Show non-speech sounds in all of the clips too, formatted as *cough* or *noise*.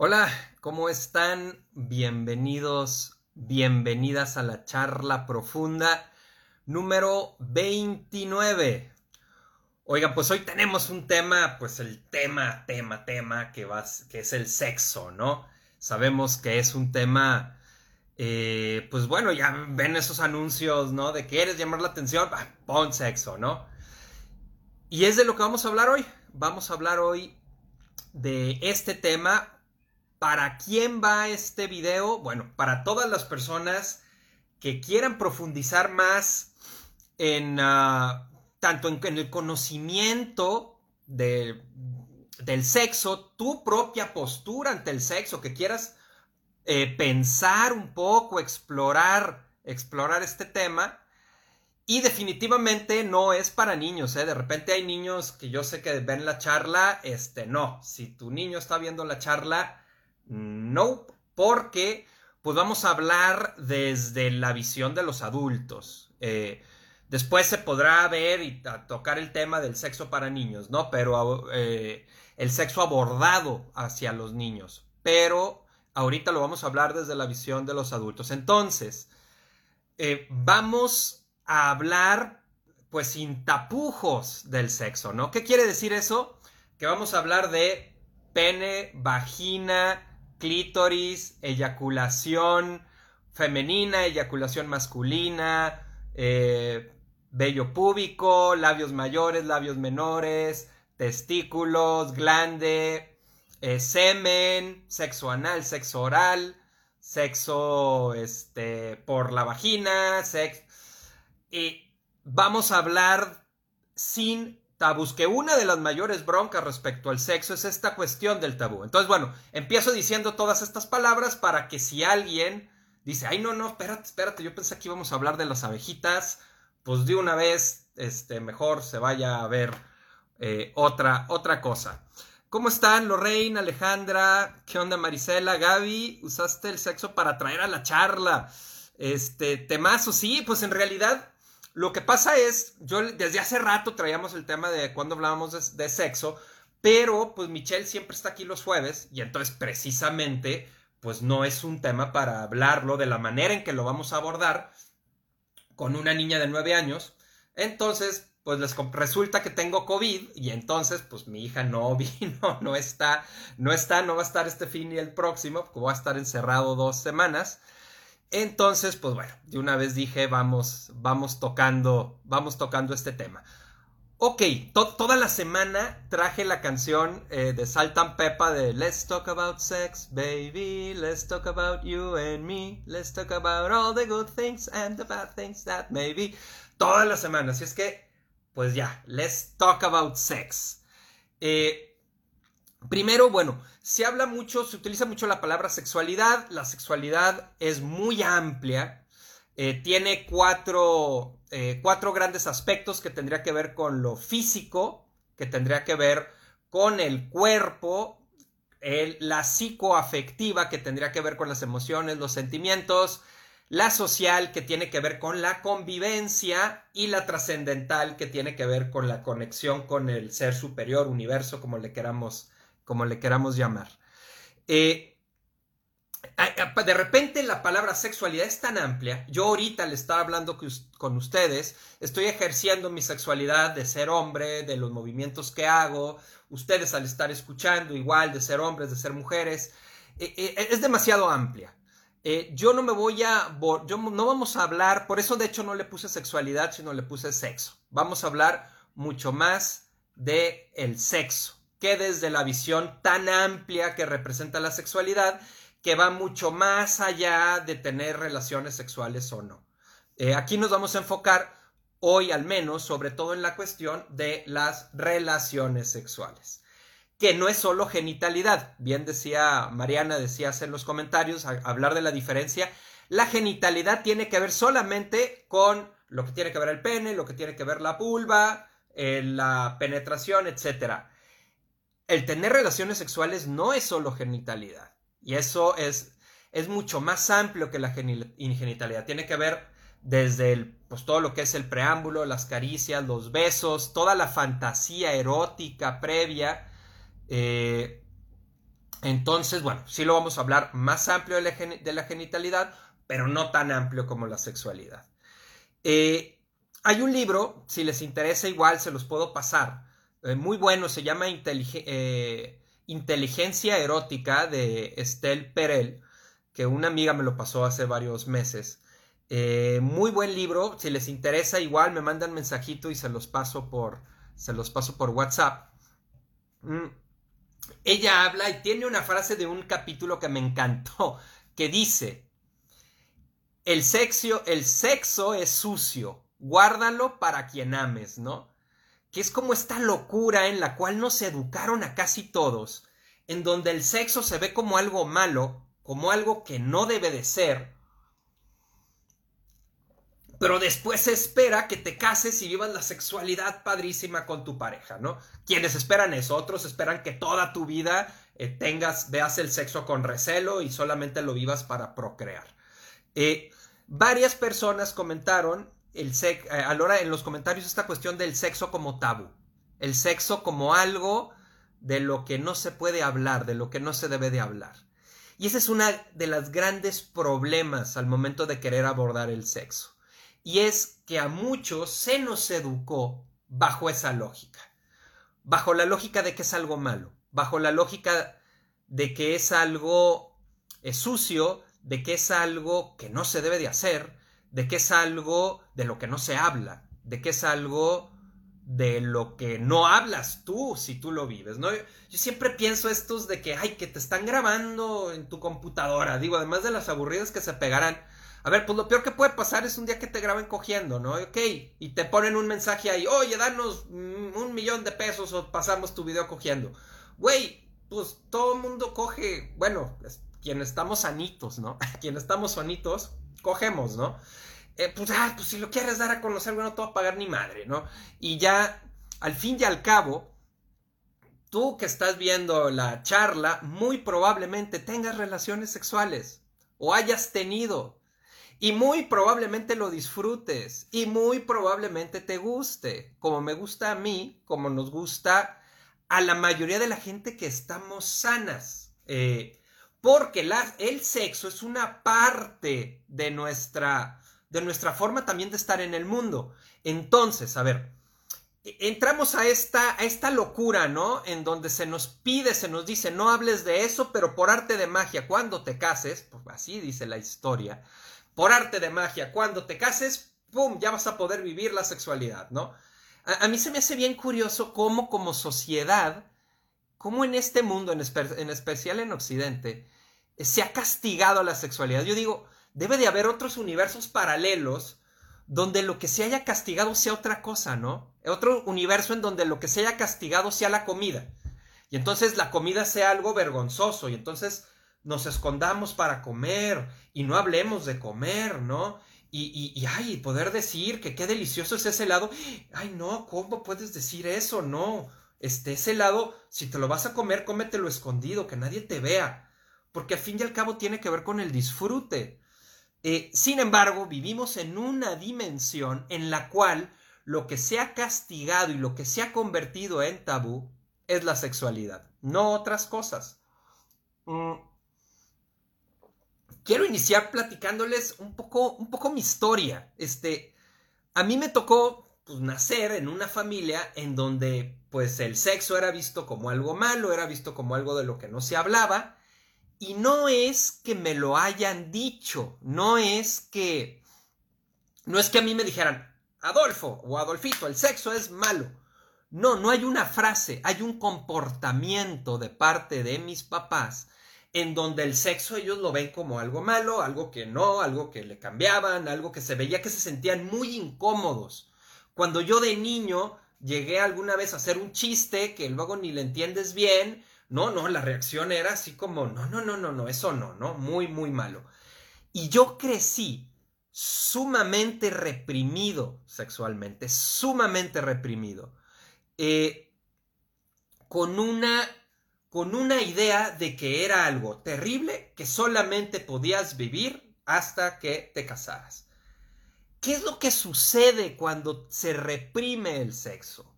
Hola, ¿cómo están? Bienvenidos, bienvenidas a la charla profunda número 29. Oigan, pues hoy tenemos un tema, pues el tema, tema, tema que, va, que es el sexo, ¿no? Sabemos que es un tema, eh, pues bueno, ya ven esos anuncios, ¿no? De quieres llamar la atención, pon sexo, ¿no? Y es de lo que vamos a hablar hoy. Vamos a hablar hoy de este tema ¿Para quién va este video? Bueno, para todas las personas que quieran profundizar más en ah, tanto en, el conocimiento del sexo, tu propia postura ante el sexo, que quieras eh, pensar un poco, explorar, explorar este tema. Y definitivamente no es para niños, ¿eh? De repente hay niños que yo sé que ven la charla, este no. Si tu niño está viendo la charla, no, porque pues vamos a hablar desde la visión de los adultos. Eh, después se podrá ver y tocar el tema del sexo para niños, ¿no? Pero eh, el sexo abordado hacia los niños. Pero ahorita lo vamos a hablar desde la visión de los adultos. Entonces, eh, vamos a hablar pues sin tapujos del sexo, ¿no? ¿Qué quiere decir eso? Que vamos a hablar de pene, vagina, clítoris, eyaculación femenina, eyaculación masculina, eh, vello púbico, labios mayores, labios menores, testículos, glande, eh, semen, sexo anal, sexo oral, sexo este, por la vagina, sexo... Y vamos a hablar sin tabús, que una de las mayores broncas respecto al sexo es esta cuestión del tabú. Entonces, bueno, empiezo diciendo todas estas palabras para que si alguien dice, ay, no, no, espérate, espérate, yo pensé que íbamos a hablar de las abejitas, pues de una vez, este, mejor se vaya a ver eh, otra, otra cosa. ¿Cómo están, Lorraine, Alejandra? ¿Qué onda, Marisela? Gaby, usaste el sexo para traer a la charla. Este, temazo, sí, pues en realidad lo que pasa es, yo desde hace rato traíamos el tema de cuando hablábamos de, sexo, pero pues Michelle siempre está aquí los jueves y entonces precisamente pues no es un tema para hablarlo de la manera en que lo vamos a abordar con una niña de nueve años. Entonces, pues les resulta que tengo COVID y entonces pues mi hija no *laughs* vino, no está, no está, no va a estar este fin y el próximo, porque voy a estar encerrado dos semanas. Entonces, pues bueno, de una vez dije, vamos, vamos tocando, vamos tocando este tema. Ok, toda la semana traje la canción eh, de Salt and Peppa de Let's Talk About Sex, baby, let's talk about you and me, let's talk about all the good things and the bad things that may be. Toda la semana, así es que, pues ya, let's talk about sex. Eh, Primero, bueno, se habla mucho, se utiliza mucho la palabra sexualidad. La sexualidad es muy amplia. Eh, tiene cuatro, eh, cuatro grandes aspectos que tendría que ver con lo físico, que tendría que ver con el cuerpo, la psicoafectiva, que tendría que ver con las emociones, los sentimientos, la social, que tiene que ver con la convivencia, y la trascendental, que tiene que ver con la conexión con el ser superior, universo, como le queramos como le queramos llamar. Eh, de repente la palabra sexualidad es tan amplia. Yo ahorita le estaba hablando con ustedes, estoy ejerciendo mi sexualidad de ser hombre, de los movimientos que hago, ustedes al estar escuchando igual de ser hombres, de ser mujeres, eh, eh, es demasiado amplia. yo no me voy a, yo no vamos a hablar, por eso de hecho no le puse sexualidad, sino le puse sexo. Vamos a hablar mucho más de el sexo que desde la visión tan amplia que representa la sexualidad, que va mucho más allá de tener relaciones sexuales o no. Eh, aquí nos vamos a enfocar hoy al menos sobre todo en la cuestión de las relaciones sexuales, que no es solo genitalidad, bien decía Mariana, decías en los comentarios, hablar de la diferencia, la genitalidad tiene que ver solamente con lo que tiene que ver el pene, lo que tiene que ver la vulva, eh, la penetración, etcétera el tener relaciones sexuales no es solo genitalidad. Y eso es, es mucho más amplio que la genitalidad. Tiene que ver desde el, pues, todo lo que es el preámbulo, las caricias, los besos, toda la fantasía erótica previa. Eh, Entonces, bueno, sí lo vamos a hablar más amplio de la, genitalidad, pero no tan amplio como la sexualidad. Eh, hay un libro, si les interesa igual, se los puedo pasar. Eh, muy bueno, se llama eh, Inteligencia Erótica de Estelle Perel, que una amiga me lo pasó hace varios meses. muy buen libro, si les interesa igual me mandan mensajito y se los paso por, se los paso por WhatsApp. Mm ella habla y tiene una frase de un capítulo que me encantó, *laughs* que dice, el sexo, el sexo es sucio, guárdalo para quien ames, ¿no? Es como esta locura en la cual nos educaron a casi todos, en donde el sexo se ve como algo malo, como algo que no debe de ser, pero después se espera que te cases y vivas la sexualidad padrísima con tu pareja, ¿no? Quienes esperan eso, otros esperan que toda tu vida eh, tengas, veas el sexo con recelo y solamente lo vivas para procrear. Eh, varias personas comentaron eh, a hora en los comentarios esta cuestión del sexo como tabú, el sexo como algo de lo que no se puede hablar, de lo que no se debe de hablar. Y ese es uno de los grandes problemas al momento de querer abordar el sexo. Y es que a muchos se nos educó bajo esa lógica, bajo la lógica de que es algo malo, bajo la lógica de que es algo es sucio, de que es algo que no se debe de hacer, de que es algo de lo que no se habla, de que es algo de lo que no hablas tú si tú lo vives, ¿no? Yo siempre pienso estos de que, ay, que te están grabando en tu computadora, digo, además de las aburridas que se pegarán, a ver, pues lo peor que puede pasar es un día que te graben cogiendo, ¿no? Ok, y te ponen un mensaje ahí, oye, danos un millón de pesos o pasamos tu video cogiendo. Güey, pues todo el mundo coge, bueno, quienes estamos sanitos, ¿no? *laughs* quienes estamos sanitos, cogemos, ¿no? Eh, pues, ah, pues si lo quieres dar a conocer, bueno, no te va a pagar ni madre, ¿no? Y ya, al fin y al cabo, tú que estás viendo la charla, muy probablemente tengas relaciones sexuales o hayas tenido y muy probablemente lo disfrutes y muy probablemente te guste, como me gusta a mí, como nos gusta a la mayoría de la gente que estamos sanas. Eh, porque el sexo es una parte de nuestra, de nuestra forma también de estar en el mundo. Entonces, a ver, e, entramos a esta, a esta locura, ¿no? En donde se nos pide, se nos dice, no hables de eso, pero por arte de magia, cuando te cases, pues así dice la historia, por arte de magia, cuando te cases, ¡pum!, ya vas a poder vivir la sexualidad, ¿no? A, mí se me hace bien curioso cómo como sociedad, cómo en este mundo, en, especial en Occidente, se ha castigado a la sexualidad. Yo digo, debe de haber otros universos paralelos donde lo que se haya castigado sea otra cosa, ¿no? Otro universo en donde lo que se haya castigado sea la comida. Y entonces la comida sea algo vergonzoso. Y entonces nos escondamos para comer y no hablemos de comer, ¿no? Y, y, ay, poder decir que qué delicioso es ese helado. Ay, no, ¿cómo puedes decir eso? No, este, ese helado, si te lo vas a comer, cómetelo escondido, que nadie te vea. Porque al fin y al cabo tiene que ver con el disfrute. Eh, sin embargo, vivimos en una dimensión en la cual lo que se ha castigado y lo que se ha convertido en tabú es la sexualidad, no otras cosas. Mm, quiero iniciar platicándoles un poco, un poco mi historia. Este, a mí me tocó pues, nacer en una familia en donde pues el sexo era visto como algo malo, era visto como algo de lo que no se hablaba. Y no es que me lo hayan dicho, no es que no es que a mí me dijeran, Adolfo o Adolfito, el sexo es malo. No, no hay una frase, hay un comportamiento de parte de mis papás en donde el sexo ellos lo ven como algo malo, algo que no, algo que le cambiaban, algo que se veía que se sentían muy incómodos. Cuando yo de niño llegué alguna vez a hacer un chiste que luego ni le entiendes bien, no, no, la reacción era así como, no, no, no, no, no, eso no, no, muy, muy malo. Y yo crecí sumamente reprimido sexualmente, sumamente reprimido, eh, con una con una idea de que era algo terrible que solamente podías vivir hasta que te casaras. ¿Qué es lo que sucede cuando se reprime el sexo?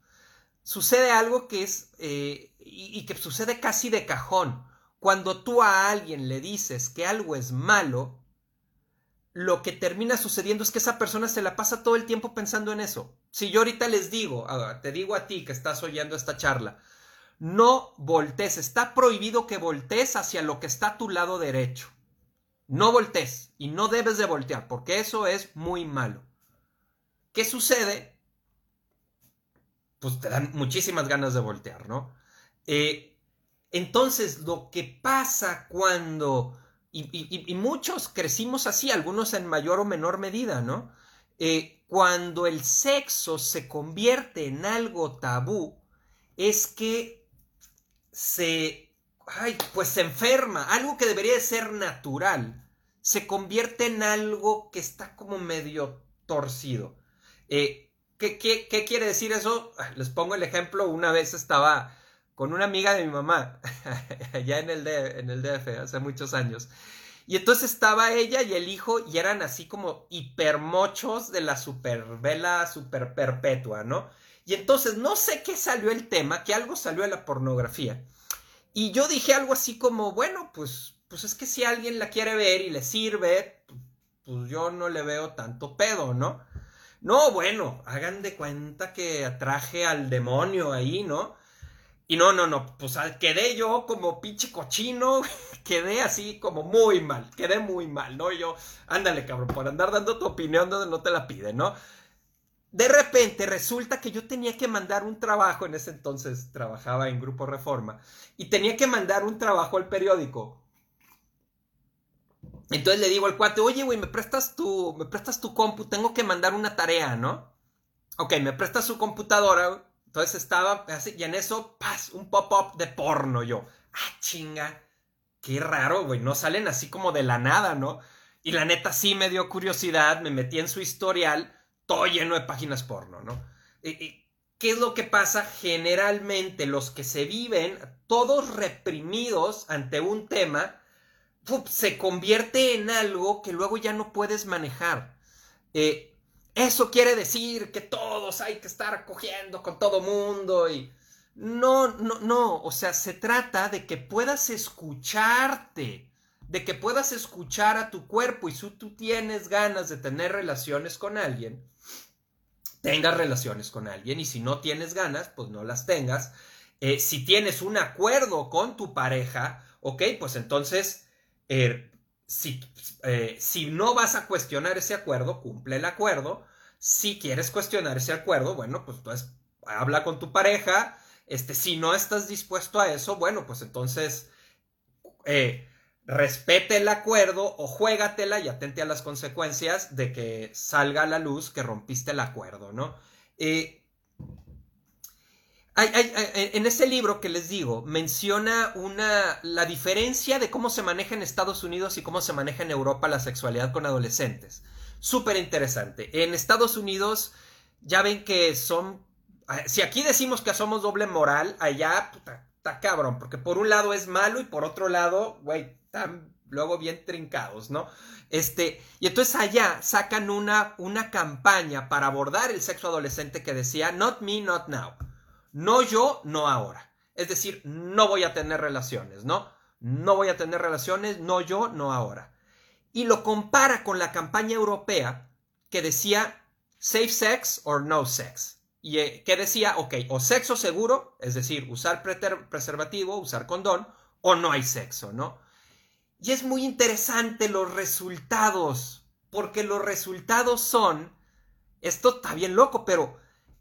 Sucede algo que es, eh, y, que sucede casi de cajón. cuando tú a alguien le dices que algo es malo, lo que termina sucediendo es que esa persona se la pasa todo el tiempo pensando en eso. Si yo ahorita les digo, te digo a ti que estás oyendo esta charla, no voltees, está prohibido que voltees hacia lo que está a tu lado derecho. No voltees y no debes de voltear porque eso es muy malo. ¿Qué sucede? Pues te dan muchísimas ganas de voltear, ¿no? Eh, entonces, lo que pasa cuando, y, muchos crecimos así, algunos en mayor o menor medida, ¿no? Eh, cuando el sexo se convierte en algo tabú, es que se, ay, pues se enferma, algo que debería de ser natural, se convierte en algo que está como medio torcido. Eh, ¿qué, qué, quiere decir eso? Ah, les pongo el ejemplo, una vez estaba con una amiga de mi mamá, *laughs* allá en el, en el DF, hace muchos años. Y entonces estaba ella y el hijo y eran así como hipermochos de la supervela super perpetua, ¿no? Y entonces no sé qué salió el tema, que algo salió de la pornografía. Y yo dije algo así como, bueno, pues, pues es que si alguien la quiere ver y le sirve, pues yo no le veo tanto pedo, ¿no? No, bueno, hagan de cuenta que atraje al demonio ahí, ¿no? Y no, no, no, pues quedé yo como pinche cochino, *laughs* quedé así como muy mal, quedé muy mal, ¿no? Yo, ándale, cabrón, por andar dando tu opinión donde no te la piden, ¿no? De repente resulta que yo tenía que mandar un trabajo, en ese entonces trabajaba en Grupo Reforma, y tenía que mandar un trabajo al periódico. Entonces le digo al cuate, oye, güey, ¿me prestas tu, me prestas tu compu? Tengo que mandar una tarea, ¿no? Ok, me prestas su computadora, Entonces estaba así, y en eso, ¡paz! Un pop-up de porno, yo. Ah, chinga. Qué raro, güey, no salen así como de la nada, ¿no? Y la neta sí me dio curiosidad, me metí en su historial todo lleno de páginas porno, ¿no? ¿Qué es lo que pasa? Generalmente los que se viven todos reprimidos ante un tema, se convierte en algo que luego ya no puedes manejar. Eh, eso quiere decir que todos hay que estar cogiendo con todo mundo y... No, no, no, o sea, se trata de que puedas escucharte, de que puedas escuchar a tu cuerpo y si tú tienes ganas de tener relaciones con alguien, tengas relaciones con alguien y si no tienes ganas, pues no las tengas. Eh, si tienes un acuerdo con tu pareja, ok, pues entonces, er, si, eh, si no vas a cuestionar ese acuerdo, cumple el acuerdo. Si quieres cuestionar ese acuerdo, bueno, pues, pues habla con tu pareja. Este, si no estás dispuesto a eso, bueno, pues entonces eh, respete el acuerdo o juégatela y atente a las consecuencias de que salga a la luz que rompiste el acuerdo, ¿no? Eh, en ese libro que les digo, menciona una, la diferencia de cómo se maneja en Estados Unidos y cómo se maneja en Europa la sexualidad con adolescentes. Súper interesante. En Estados Unidos ya ven que son... Si aquí decimos que somos doble moral, allá, está cabrón, porque por un lado es malo y por otro lado, güey, están luego bien trincados, ¿no? Este, y entonces allá sacan una, una campaña para abordar el sexo adolescente que decía, not me, not now. No yo, no ahora. Es decir, no voy a tener relaciones, ¿no? No voy a tener relaciones, no yo, no ahora. Y lo compara con la campaña europea que decía safe sex or no sex. Y eh, que decía, ok, o sexo seguro, es decir, usar preservativo, usar condón, o no hay sexo, ¿no? Y es muy interesante los resultados, porque los resultados son, esto está bien loco, pero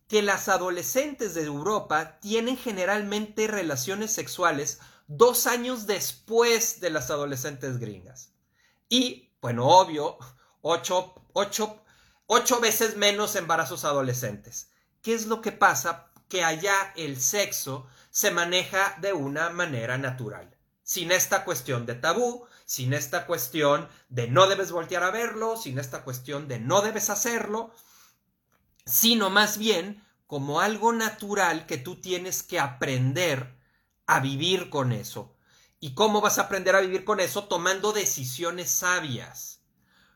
que las adolescentes de Europa tienen generalmente relaciones sexuales dos años después de las adolescentes gringas. Y, bueno, obvio, ocho, ocho, ocho veces menos embarazos adolescentes. ¿Qué es lo que pasa? Que allá el sexo se maneja de una manera natural, sin esta cuestión de tabú, sin esta cuestión de no debes voltear a verlo, sin esta cuestión de no debes hacerlo, sino más bien como algo natural que tú tienes que aprender a vivir con eso. ¿Y cómo vas a aprender a vivir con eso? Tomando decisiones sabias,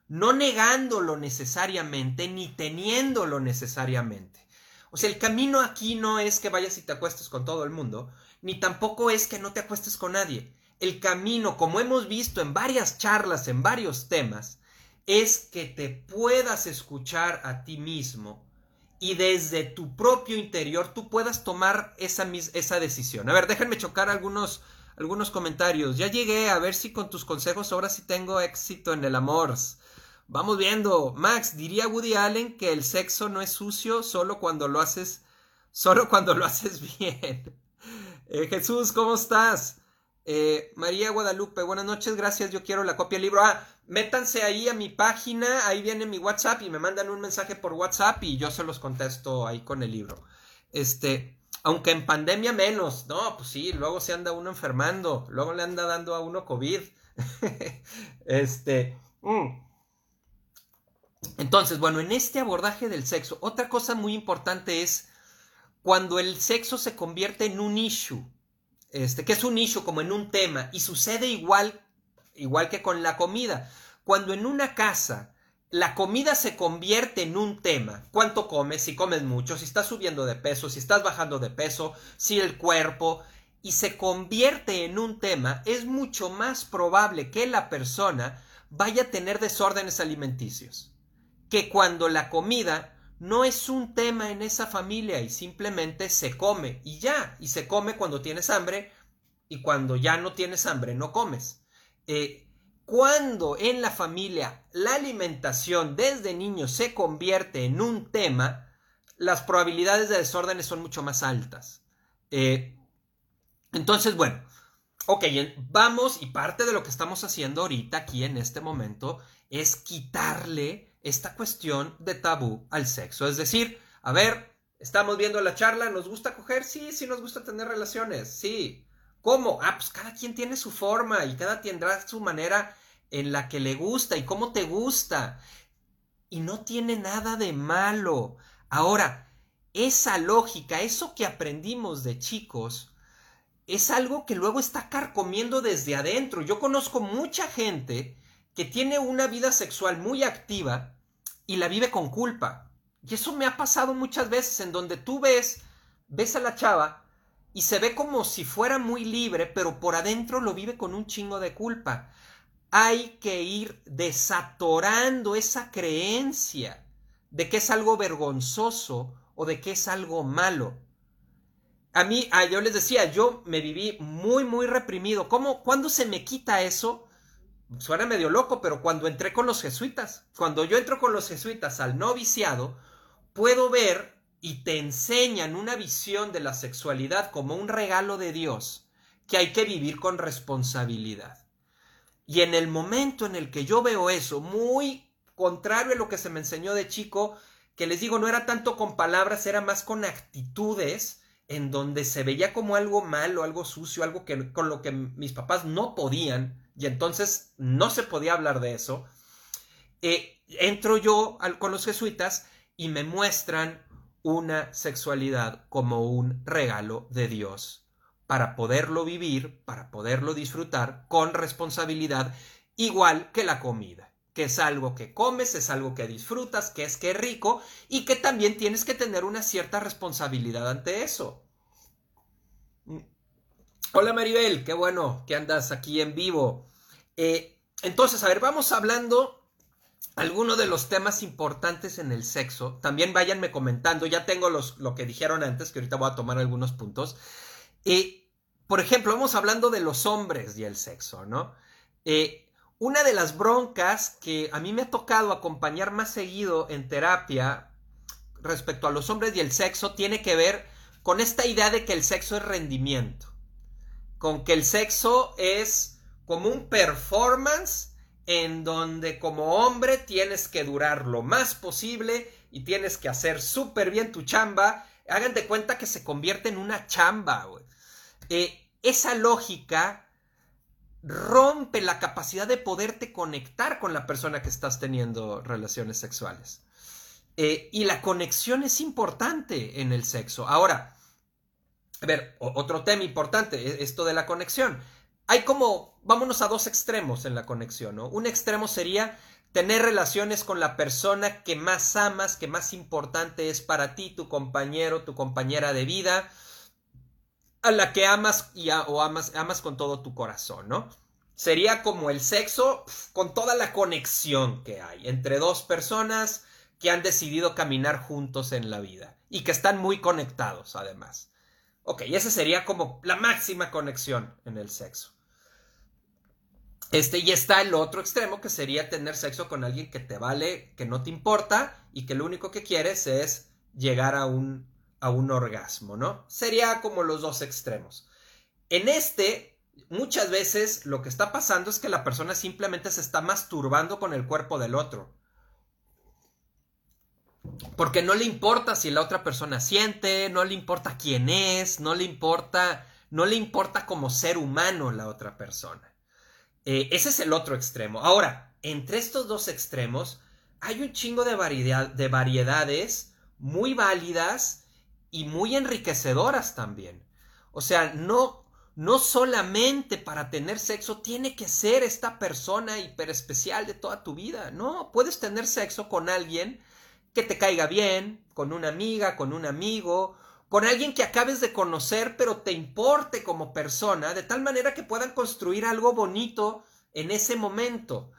no negándolo necesariamente ni teniéndolo necesariamente. O sea, el camino aquí no es que vayas y te acuestes con todo el mundo, ni tampoco es que no te acuestes con nadie el camino, como hemos visto en varias charlas, en varios temas, es que te puedas escuchar a ti mismo y desde tu propio interior tú puedas tomar esa, esa decisión. A ver, déjenme chocar algunos, algunos comentarios. Ya llegué a ver si con tus consejos ahora sí tengo éxito en el amor. Vamos viendo. Max, diría Woody Allen que el sexo no es sucio solo cuando lo haces, solo cuando lo haces *laughs* bien. Eh, Jesús, ¿cómo estás? Eh, María Guadalupe, buenas noches, gracias, yo quiero la copia del libro. Ah, métanse ahí a mi página, ahí viene mi WhatsApp y me mandan un mensaje por WhatsApp y yo se los contesto ahí con el libro. Este, aunque en pandemia menos, no, pues sí, luego se anda uno enfermando, luego le anda dando a uno COVID. *laughs* este, mm. entonces, bueno, en este abordaje del sexo, otra cosa muy importante es cuando el sexo se convierte en un issue este, que es un issue como en un tema, y sucede igual, igual que con la comida. Cuando en una casa la comida se convierte en un tema, cuánto comes, si comes mucho, si estás subiendo de peso, si estás bajando de peso, si el cuerpo, y se convierte en un tema, es mucho más probable que la persona vaya a tener desórdenes alimenticios que cuando la comida no es un tema en esa familia y simplemente se come y ya, y se come cuando tienes hambre y cuando ya no tienes hambre no comes. Eh, cuando en la familia la alimentación desde niño se convierte en un tema, las probabilidades de desórdenes son mucho más altas. Eh, entonces, bueno, ok, vamos y parte de lo que estamos haciendo ahorita aquí en este momento es quitarle esta cuestión de tabú al sexo. Es decir, a ver, estamos viendo la charla, ¿nos gusta coger? Sí, sí nos gusta tener relaciones, sí. ¿Cómo? Ah, pues cada quien tiene su forma y cada tendrá su manera en la que le gusta y cómo te gusta. Y no tiene nada de malo. Ahora, esa lógica, eso que aprendimos de chicos, es algo que luego está carcomiendo desde adentro. Yo conozco mucha gente que tiene una vida sexual muy activa y la vive con culpa. Y eso me ha pasado muchas veces en donde tú ves, ves a la chava y se ve como si fuera muy libre, pero por adentro lo vive con un chingo de culpa. Hay que ir desatorando esa creencia de que es algo vergonzoso o de que es algo malo. A mí, ah, yo les decía, yo me viví muy, muy reprimido. ¿Cómo, cuándo se me quita eso? Suena medio loco, pero cuando entré con los jesuitas, cuando yo entro con los jesuitas al noviciado, puedo ver y te enseñan una visión de la sexualidad como un regalo de Dios que hay que vivir con responsabilidad. Y en el momento en el que yo veo eso, muy contrario a lo que se me enseñó de chico, que les digo, no era tanto con palabras, era más con actitudes, en donde se veía como algo malo, algo sucio, algo que, con lo que mis papás no podían, y entonces no se podía hablar de eso, eh, entro yo con los jesuitas y me muestran una sexualidad como un regalo de Dios para poderlo vivir, para poderlo disfrutar con responsabilidad, igual que la comida que es algo que comes, es algo que disfrutas, que es que rico y que también tienes que tener una cierta responsabilidad ante eso. Hola Maribel, qué bueno que andas aquí en vivo. Eh, entonces, a ver, vamos hablando algunos de los temas importantes en el sexo. También váyanme comentando, ya tengo los, lo que dijeron antes, que ahorita voy a tomar algunos puntos. Eh, por ejemplo, vamos hablando de los hombres y el sexo, ¿no? Eh, una de las broncas que a mí me ha tocado acompañar más seguido en terapia respecto a los hombres y el sexo tiene que ver con esta idea de que el sexo es rendimiento con que el sexo es como un performance en donde como hombre tienes que durar lo más posible y tienes que hacer súper bien tu chamba. Hagan de cuenta que se convierte en una chamba. Eh, esa lógica rompe la capacidad de poderte conectar con la persona que estás teniendo relaciones sexuales. Eh, y la conexión es importante en el sexo. Ahora, a ver, otro tema importante, e, esto de la conexión. Hay como, vámonos a dos extremos en la conexión, ¿no? Un extremo sería tener relaciones con la persona que más amas, que más importante es para ti, tu compañero, tu compañera de vida. a la que amas y o amas, amas con todo tu corazón, ¿no? Sería como el sexo con toda la conexión que hay entre dos personas que han decidido caminar juntos en la vida y que están muy conectados además. Ok, esa sería como la máxima conexión en el sexo. Este, y está el otro extremo que sería tener sexo con alguien que te vale, que no te importa y que lo único que quieres es llegar a un, a un orgasmo, ¿no? Sería como los dos extremos. En este, muchas veces lo que está pasando es que la persona simplemente se está masturbando con el cuerpo del otro. Porque no le importa si la otra persona siente, no le importa quién es, no le importa, no le importa como ser humano la otra persona. Eh, ese es el otro extremo. Ahora, entre estos dos extremos hay un chingo de, variedad, de variedades muy válidas y muy enriquecedoras también. O sea, no, no solamente para tener sexo tiene que ser esta persona hiper especial de toda tu vida. No, puedes tener sexo con alguien que te caiga bien, con una amiga, con un amigo, con alguien que acabes de conocer pero te importe como persona, de tal manera que puedan construir algo bonito en ese momento.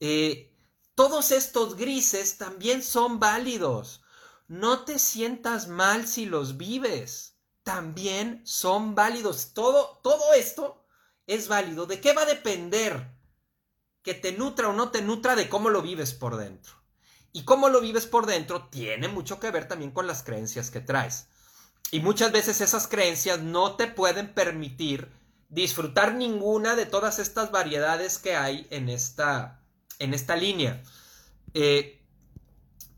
Eh, todos estos grises también son válidos. No te sientas mal si los vives. También son válidos. Todo, todo esto es válido. ¿De qué va a depender que te nutra o no te nutra de cómo lo vives por dentro? Y cómo lo vives por dentro tiene mucho que ver también con las creencias que traes. Y muchas veces esas creencias no te pueden permitir disfrutar ninguna de todas estas variedades que hay en esta, en esta línea. Eh,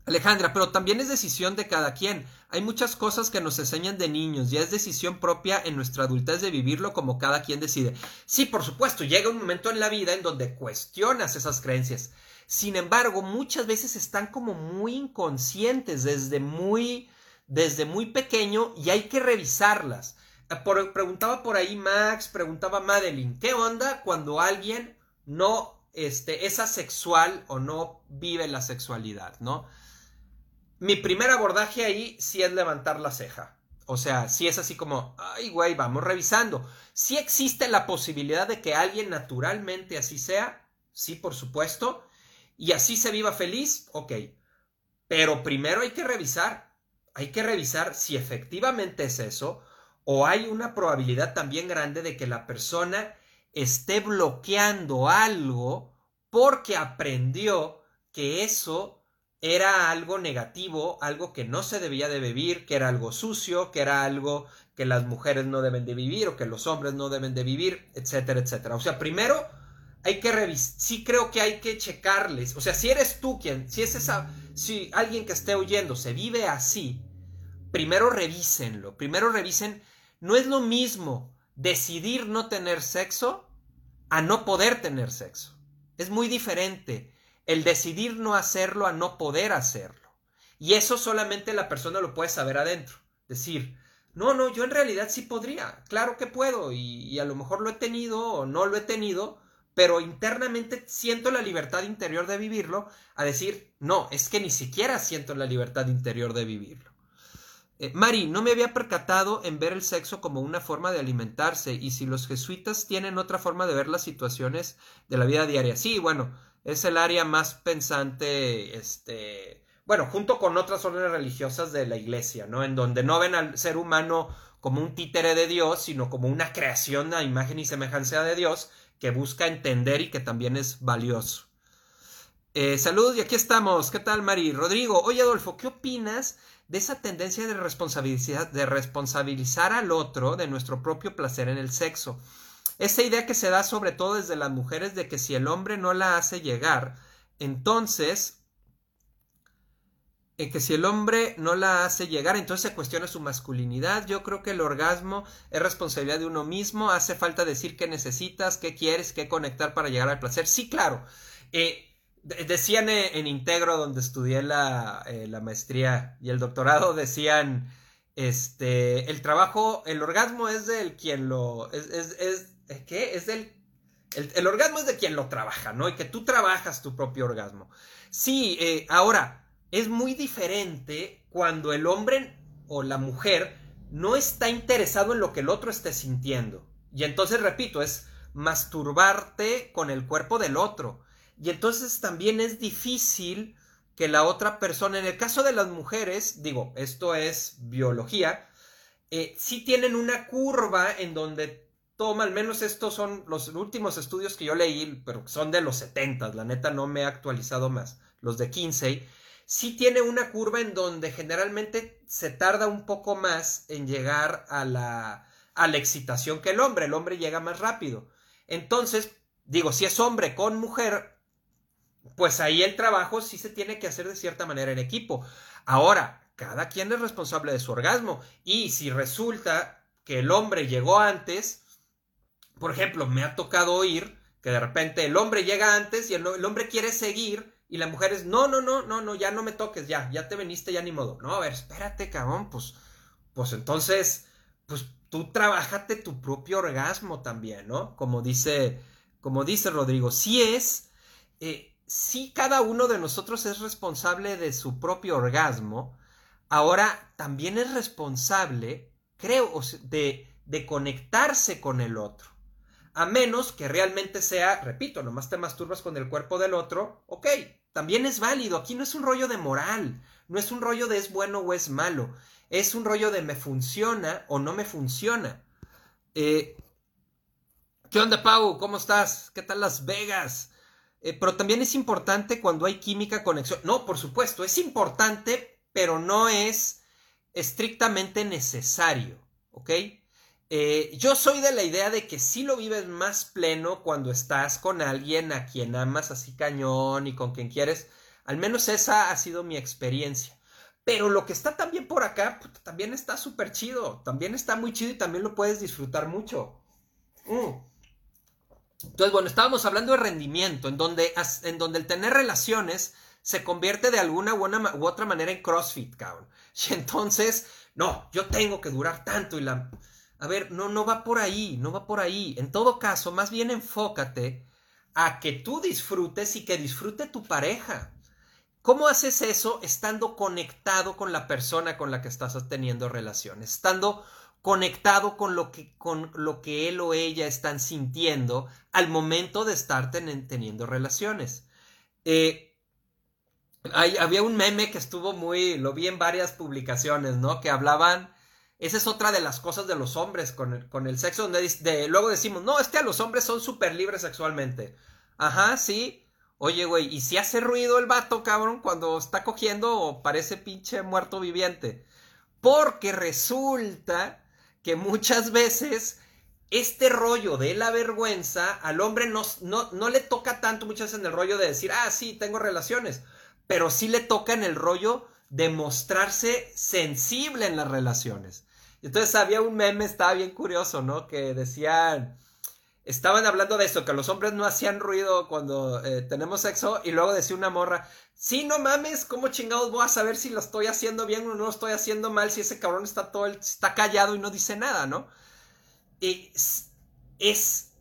Alejandra, pero también es decisión de cada quien. Hay muchas cosas que nos enseñan de niños, ya es decisión propia en nuestra adultez de vivirlo como cada quien decide. Sí, por supuesto, llega un momento en la vida en donde cuestionas esas creencias. Sin embargo, muchas veces están como muy inconscientes desde muy desde muy pequeño y hay que revisarlas. Eh, preguntaba por ahí Max, preguntaba Madeline, ¿qué onda cuando alguien no este, es asexual o no vive la sexualidad, ¿no? Mi primer abordaje ahí sí es levantar la ceja. O sea, si es así como, ay, güey, vamos revisando. Si existe la posibilidad de que alguien naturalmente así sea, sí, por supuesto, y así se viva feliz, ok. Pero primero hay que revisar hay que revisar si efectivamente es eso o hay una probabilidad también grande de que la persona esté bloqueando algo porque aprendió que eso era algo negativo, algo que no se debía de vivir, que era algo sucio, que era algo que las mujeres no deben de vivir o que los hombres no deben de vivir, etcétera, etcétera. O sea, primero hay que revisar, sí creo que hay que checarles, o sea, si eres tú quien, si es esa, si alguien que esté oyendo se vive así, primero revísenlo, primero revisen, no es lo mismo decidir no tener sexo a no poder tener sexo. Es muy diferente el decidir no hacerlo a no poder hacerlo. Y eso solamente la persona lo puede saber adentro. Decir, no, no, yo en realidad sí podría, claro que puedo, y, a lo mejor lo he tenido o no lo he tenido, pero internamente siento la libertad interior de vivirlo, a decir, no, es que ni siquiera siento la libertad interior de vivirlo. Eh, Mari, no me había percatado en ver el sexo como una forma de alimentarse y si los jesuitas tienen otra forma de ver las situaciones de la vida diaria. Sí, bueno, es el área más pensante, este, bueno, junto con otras órdenes religiosas de la iglesia, ¿no? En donde no ven al ser humano como un títere de Dios, sino como una creación a imagen y semejanza de Dios que busca entender y que también es valioso. Eh, saludos y aquí estamos. ¿Qué tal, Mari? Rodrigo, oye Adolfo, ¿qué opinas de esa tendencia de responsabilizar, de responsabilizar al otro de nuestro propio placer en el sexo? Esa idea que se da sobre todo desde las mujeres de que si el hombre no la hace llegar, entonces en eh, que si el hombre no la hace llegar, entonces se cuestiona su masculinidad. Yo creo que el orgasmo es responsabilidad de uno mismo. Hace falta decir qué necesitas, qué quieres, qué conectar para llegar al placer. Sí, claro. Eh, decían en Integro, donde estudié la, eh, la, maestría y el doctorado, decían, este, el trabajo, el orgasmo es del quien lo, es, es ¿qué? Es el, el, orgasmo es de quien lo trabaja, ¿no? Y que tú trabajas tu propio orgasmo. Sí, eh, ahora, es muy diferente cuando el hombre o la mujer no está interesado en lo que el otro esté sintiendo. Y entonces, repito, es masturbarte con el cuerpo del otro. Y entonces también es difícil que la otra persona, en el caso de las mujeres, digo, esto es biología, eh, sí tienen una curva en donde toma, al menos estos son los últimos estudios que yo leí, pero son de los 70, la neta no me he actualizado más, los de 15, sí tiene una curva en donde generalmente se tarda un poco más en llegar a la, a la excitación que el hombre, el hombre llega más rápido. Entonces, digo, si es hombre con mujer, pues ahí el trabajo sí se tiene que hacer de cierta manera en equipo. Ahora, cada quien es responsable de su orgasmo y si resulta que el hombre llegó antes, por ejemplo, me ha tocado oír que de repente el hombre llega antes y el, hombre quiere seguir y la mujer es, no, no, no, no, no, ya no me toques, ya, ya te veniste, ya ni modo. No, a ver, espérate, cabrón, pues, pues entonces, pues tú trabajate tu propio orgasmo también, ¿no? Como dice, como dice Rodrigo, si es, eh, si cada uno de nosotros es responsable de su propio orgasmo, ahora también es responsable, creo, de, de conectarse con el otro. A menos que realmente sea, repito, nomás te masturbas con el cuerpo del otro, ok, también es válido. Aquí no es un rollo de moral, no es un rollo de es bueno o es malo, es un rollo de me funciona o no me funciona. Eh, ¿Qué onda, Pau? ¿Cómo estás? ¿Qué tal Las Vegas? Eh, pero también es importante cuando hay química, conexión. No, por supuesto, es importante, pero no es estrictamente necesario, ¿ok? Eh, yo soy de la idea de que sí lo vives más pleno cuando estás con alguien a quien amas así cañón y con quien quieres. Al menos esa ha sido mi experiencia. Pero lo que está también por acá, también está súper chido. También está muy chido y también lo puedes disfrutar mucho. Mm. Entonces, bueno, estábamos hablando de rendimiento, en donde, en donde el tener relaciones se convierte de alguna u, otra manera en CrossFit, cabrón. *laughs* Y entonces, no, yo tengo que durar tanto y la... A ver, no, no va por ahí, no va por ahí. En todo caso, más bien enfócate a que tú disfrutes y que disfrute tu pareja. ¿Cómo haces eso estando conectado con la persona con la que estás teniendo relaciones? Estando conectado con lo que, con lo que él o ella están sintiendo al momento de estar teniendo relaciones. Eh, había un meme que estuvo muy, lo vi en varias publicaciones, ¿no? Que hablaban, esa es otra de las cosas de los hombres con el, con el sexo, donde luego decimos, no, es que a los hombres son súper libres sexualmente. Ajá, sí. Oye, güey, ¿y si hace ruido el vato, cabrón, cuando está cogiendo o parece pinche muerto viviente? Porque resulta que muchas veces este rollo de la vergüenza al hombre no, no, le toca tanto muchas veces en el rollo de decir, ah, sí, tengo relaciones, pero sí le toca en el rollo de mostrarse sensible en las relaciones. Entonces había un meme, estaba bien curioso, ¿no? Que decían, estaban hablando de esto, que los hombres no hacían ruido cuando eh, tenemos sexo y luego decía una morra, Sí, no mames, ¿cómo chingados voy a saber si lo estoy haciendo bien o no lo estoy haciendo mal si ese cabrón está todo, está callado y no dice nada, ¿no? Es, es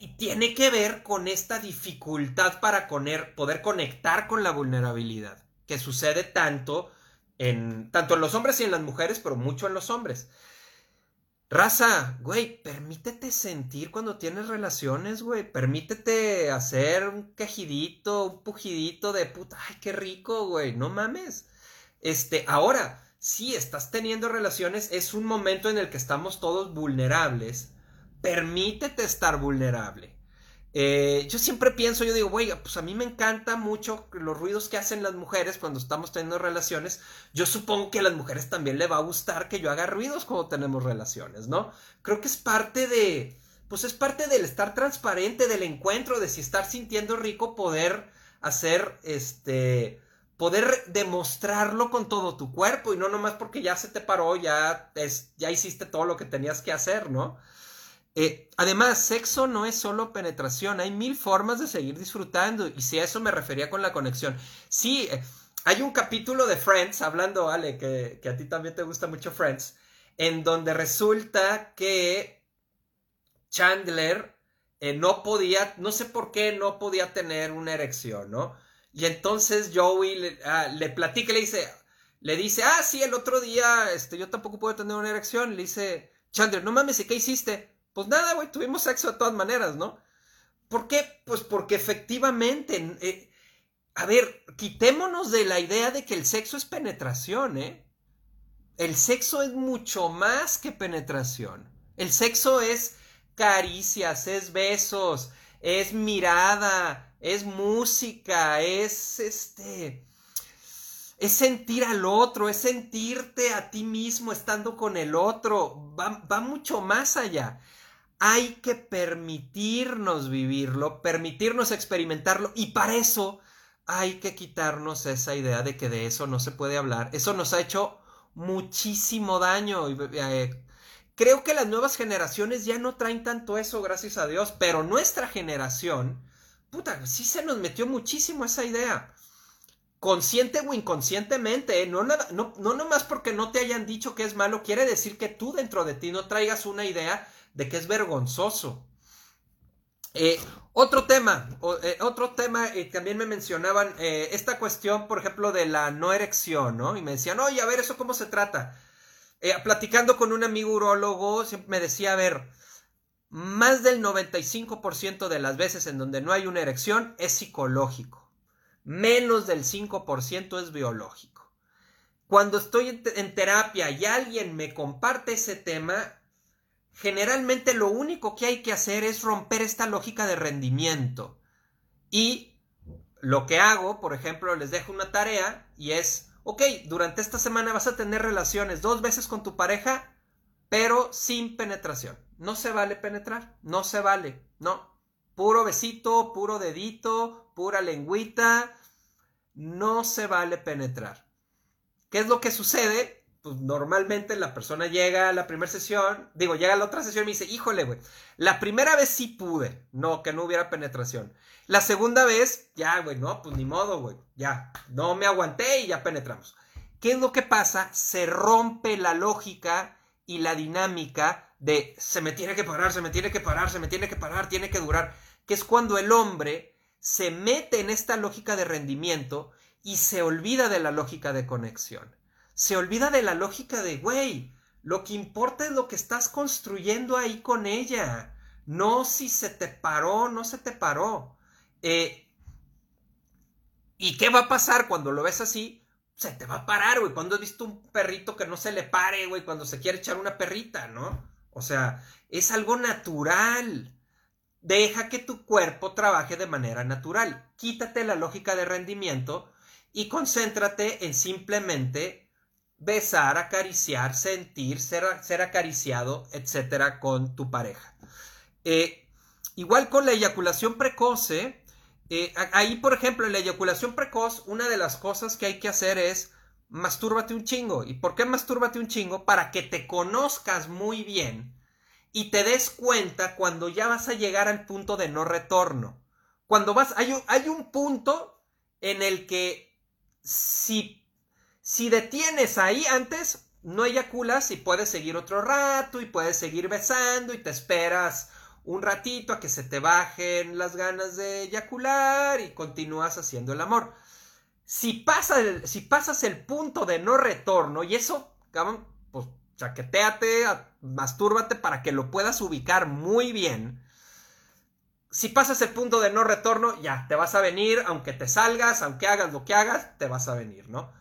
y tiene que ver con esta dificultad para poder conectar con la vulnerabilidad que sucede tanto en tanto en los hombres y en las mujeres, pero mucho en los hombres. Raza, güey, permítete sentir cuando tienes relaciones, güey. Permítete hacer un quejidito, un pujidito de puta, ay, qué rico, güey. No mames. Este, ahora, si estás teniendo relaciones, es un momento en el que estamos todos vulnerables. Permítete estar vulnerable. Eh, yo siempre pienso, yo digo, güey, pues a mí me encanta mucho los ruidos que hacen las mujeres cuando estamos teniendo relaciones. Yo supongo que a las mujeres también le va a gustar que yo haga ruidos cuando tenemos relaciones, ¿no? Creo que es parte de, pues es parte del estar transparente, del encuentro, de si estar sintiendo rico, poder hacer, este, poder demostrarlo con todo tu cuerpo y no nomás porque ya se te paró, ya, es, ya hiciste todo lo que tenías que hacer, ¿no? Eh, además, sexo no es solo penetración, hay mil formas de seguir disfrutando y si a eso me refería con la conexión. Sí, eh, hay un capítulo de Friends, hablando, Ale, que, a ti también te gusta mucho Friends, en donde resulta que Chandler eh, no podía, no sé por qué no podía tener una erección, ¿no? Y entonces Joey le, ah, le platica y le dice, le dice, ah, sí, el otro día, este, yo tampoco puedo tener una erección. Le dice, Chandler, no mames, ¿y qué hiciste? Pues nada, güey, tuvimos sexo de todas maneras, ¿no? ¿Por qué? Pues porque efectivamente, eh, a ver, quitémonos de la idea de que el sexo es penetración, ¿eh? El sexo es mucho más que penetración. El sexo es caricias, es besos, es mirada, es música, es este es sentir al otro, es sentirte a ti mismo estando con el otro, va, va, mucho más allá. Hay que permitirnos vivirlo, permitirnos experimentarlo y para eso hay que quitarnos esa idea de que de eso no se puede hablar. Eso nos ha hecho muchísimo daño. Eh, creo que las nuevas generaciones ya no traen tanto eso, gracias a Dios, pero nuestra generación, puta, sí se nos metió muchísimo esa idea consciente o inconscientemente, ¿eh? no, nada, no, no nomás porque no te hayan dicho que es malo, quiere decir que tú dentro de ti no traigas una idea de que es vergonzoso. Eh, otro tema, eh, otro tema, también me mencionaban esta cuestión, por ejemplo, de la no erección, ¿no? Y me decían, oye, a ver, ¿eso cómo se trata? platicando con un amigo urólogo, me decía, a ver, más del 95% de las veces en donde no hay una erección es psicológico menos del 5% es biológico. Cuando estoy en terapia y alguien me comparte ese tema, generalmente lo único que hay que hacer es romper esta lógica de rendimiento. Y lo que hago, por ejemplo, les dejo una tarea y es, ok, durante esta semana vas a tener relaciones dos veces con tu pareja, pero sin penetración. No se vale penetrar, no se vale, no. Puro besito, puro dedito, pura lengüita. No se vale penetrar. ¿Qué es lo que sucede? Pues normalmente la persona llega a la primera sesión, digo, llega a la otra sesión y me dice, híjole, güey, la primera vez sí pude, no, que no hubiera penetración. La segunda vez, ya, güey, no, pues ni modo, güey, ya, no me aguanté y ya penetramos. ¿Qué es lo que pasa? Se rompe la lógica y la dinámica de se me tiene que parar, se me tiene que parar, se me tiene que parar, tiene que durar que es cuando el hombre se mete en esta lógica de rendimiento y se olvida de la lógica de conexión. Se olvida de la lógica de, güey, lo que importa es lo que estás construyendo ahí con ella, no si se te paró, no se te paró. Eh, ¿Y qué va a pasar cuando lo ves así? Se te va a parar, güey. Cuando has visto un perrito que no se le pare, güey, cuando se quiere echar una perrita, ¿no? O sea, es algo natural. Deja que tu cuerpo trabaje de manera natural. Quítate la lógica de rendimiento y concéntrate en simplemente besar, acariciar, sentir, ser, acariciado, etcétera, con tu pareja. Eh, igual con la eyaculación precoce, eh, ahí, por ejemplo, en la eyaculación precoz, una de las cosas que hay que hacer es mastúrbate un chingo. ¿Y por qué mastúrbate un chingo? Para que te conozcas muy bien y te des cuenta cuando ya vas a llegar al punto de no retorno. Cuando vas, hay un, hay un punto en el que si, si detienes ahí antes, no eyaculas y puedes seguir otro rato y puedes seguir besando y te esperas un ratito a que se te bajen las ganas de eyacular y continúas haciendo el amor. Si, pasa si pasas el punto de no retorno, y eso, pues chaqueteate, mastúrbate para que lo puedas ubicar muy bien. Si pasas el punto de no retorno, ya, te vas a venir, aunque te salgas, aunque hagas lo que hagas, te vas a venir, ¿no?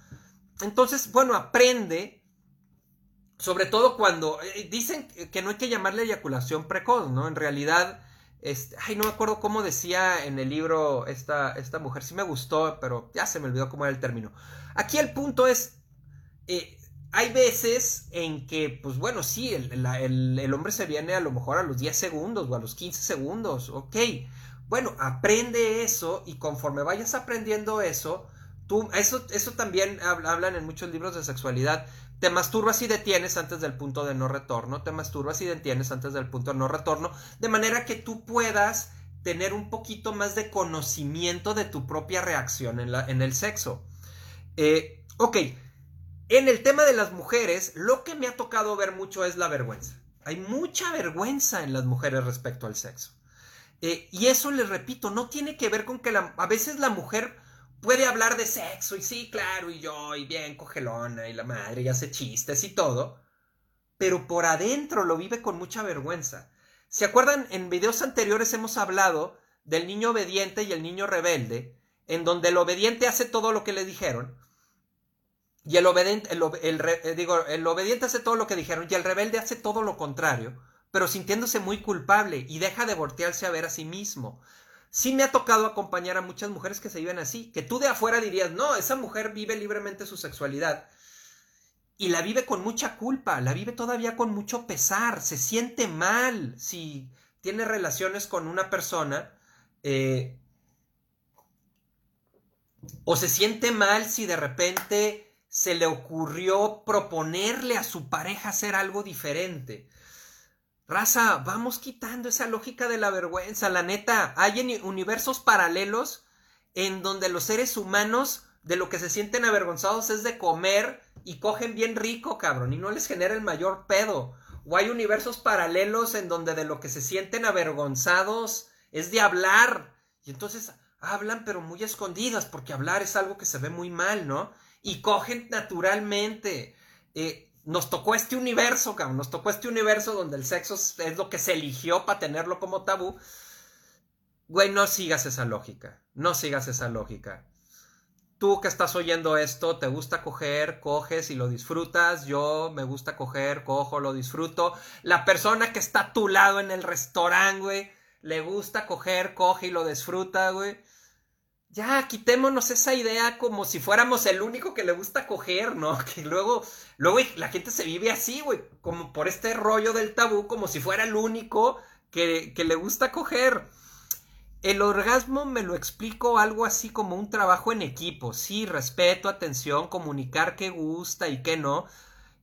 Entonces, bueno, aprende, sobre todo cuando eh, dicen que no hay que llamarle eyaculación precoz, ¿no? En realidad, este, ay, no me acuerdo cómo decía en el libro esta, esta mujer, sí me gustó, pero ya se me olvidó cómo era el término. Aquí el punto es, eh, hay veces en que, pues bueno, sí, el, hombre se viene a lo mejor a los 10 segundos o a los 15 segundos, ok. Bueno, aprende eso y conforme vayas aprendiendo eso, tú, eso, eso también hablan en muchos libros de sexualidad, te masturbas y detienes antes del punto de no retorno, te masturbas y detienes antes del punto de no retorno, de manera que tú puedas tener un poquito más de conocimiento de tu propia reacción en, la, en el sexo. Eh, ok, en el tema de las mujeres, lo que me ha tocado ver mucho es la vergüenza. Hay mucha vergüenza en las mujeres respecto al sexo. Eh, y eso les repito, no tiene que ver con que a veces la mujer puede hablar de sexo y sí, claro, y yo, y bien cogelona, y la madre, y hace chistes y todo, pero por adentro lo vive con mucha vergüenza. ¿Se acuerdan? En videos anteriores hemos hablado del niño obediente y el niño rebelde, en donde el obediente hace todo lo que le dijeron, y el obediente, eh, digo, el obediente hace todo lo que dijeron, y el rebelde hace todo lo contrario, pero sintiéndose muy culpable y deja de voltearse a ver a sí mismo. Sí me ha tocado acompañar a muchas mujeres que se viven así, que tú de afuera dirías, no, esa mujer vive libremente su sexualidad. Y la vive con mucha culpa, la vive todavía con mucho pesar, se siente mal si tiene relaciones con una persona, eh, o se siente mal si de repente se le ocurrió proponerle a su pareja hacer algo diferente. Raza, vamos quitando esa lógica de la vergüenza. La neta, hay universos paralelos en donde los seres humanos de lo que se sienten avergonzados es de comer y cogen bien rico, cabrón, y no les genera el mayor pedo. O hay universos paralelos en donde de lo que se sienten avergonzados es de hablar. Y entonces hablan pero muy escondidas, porque hablar es algo que se ve muy mal, ¿no? Y cogen naturalmente. Eh, nos tocó este universo, cabrón, nos tocó este universo donde el sexo es lo que se eligió para tenerlo como tabú. Güey, no sigas esa lógica, no sigas esa lógica. Tú que estás oyendo esto, te gusta coger, coges y lo disfrutas. Yo me gusta coger, cojo, lo disfruto. La persona que está a tu lado en el restaurante, güey, le gusta coger, coge y lo disfruta, güey ya quitémonos esa idea como si fuéramos el único que le gusta coger, ¿no? *laughs* Que luego, luego la gente se vive así, güey, como por este rollo del tabú, como si fuera el único que, que le gusta coger. El orgasmo me lo explico algo así como un trabajo en equipo, sí, respeto, atención, comunicar qué gusta y qué no,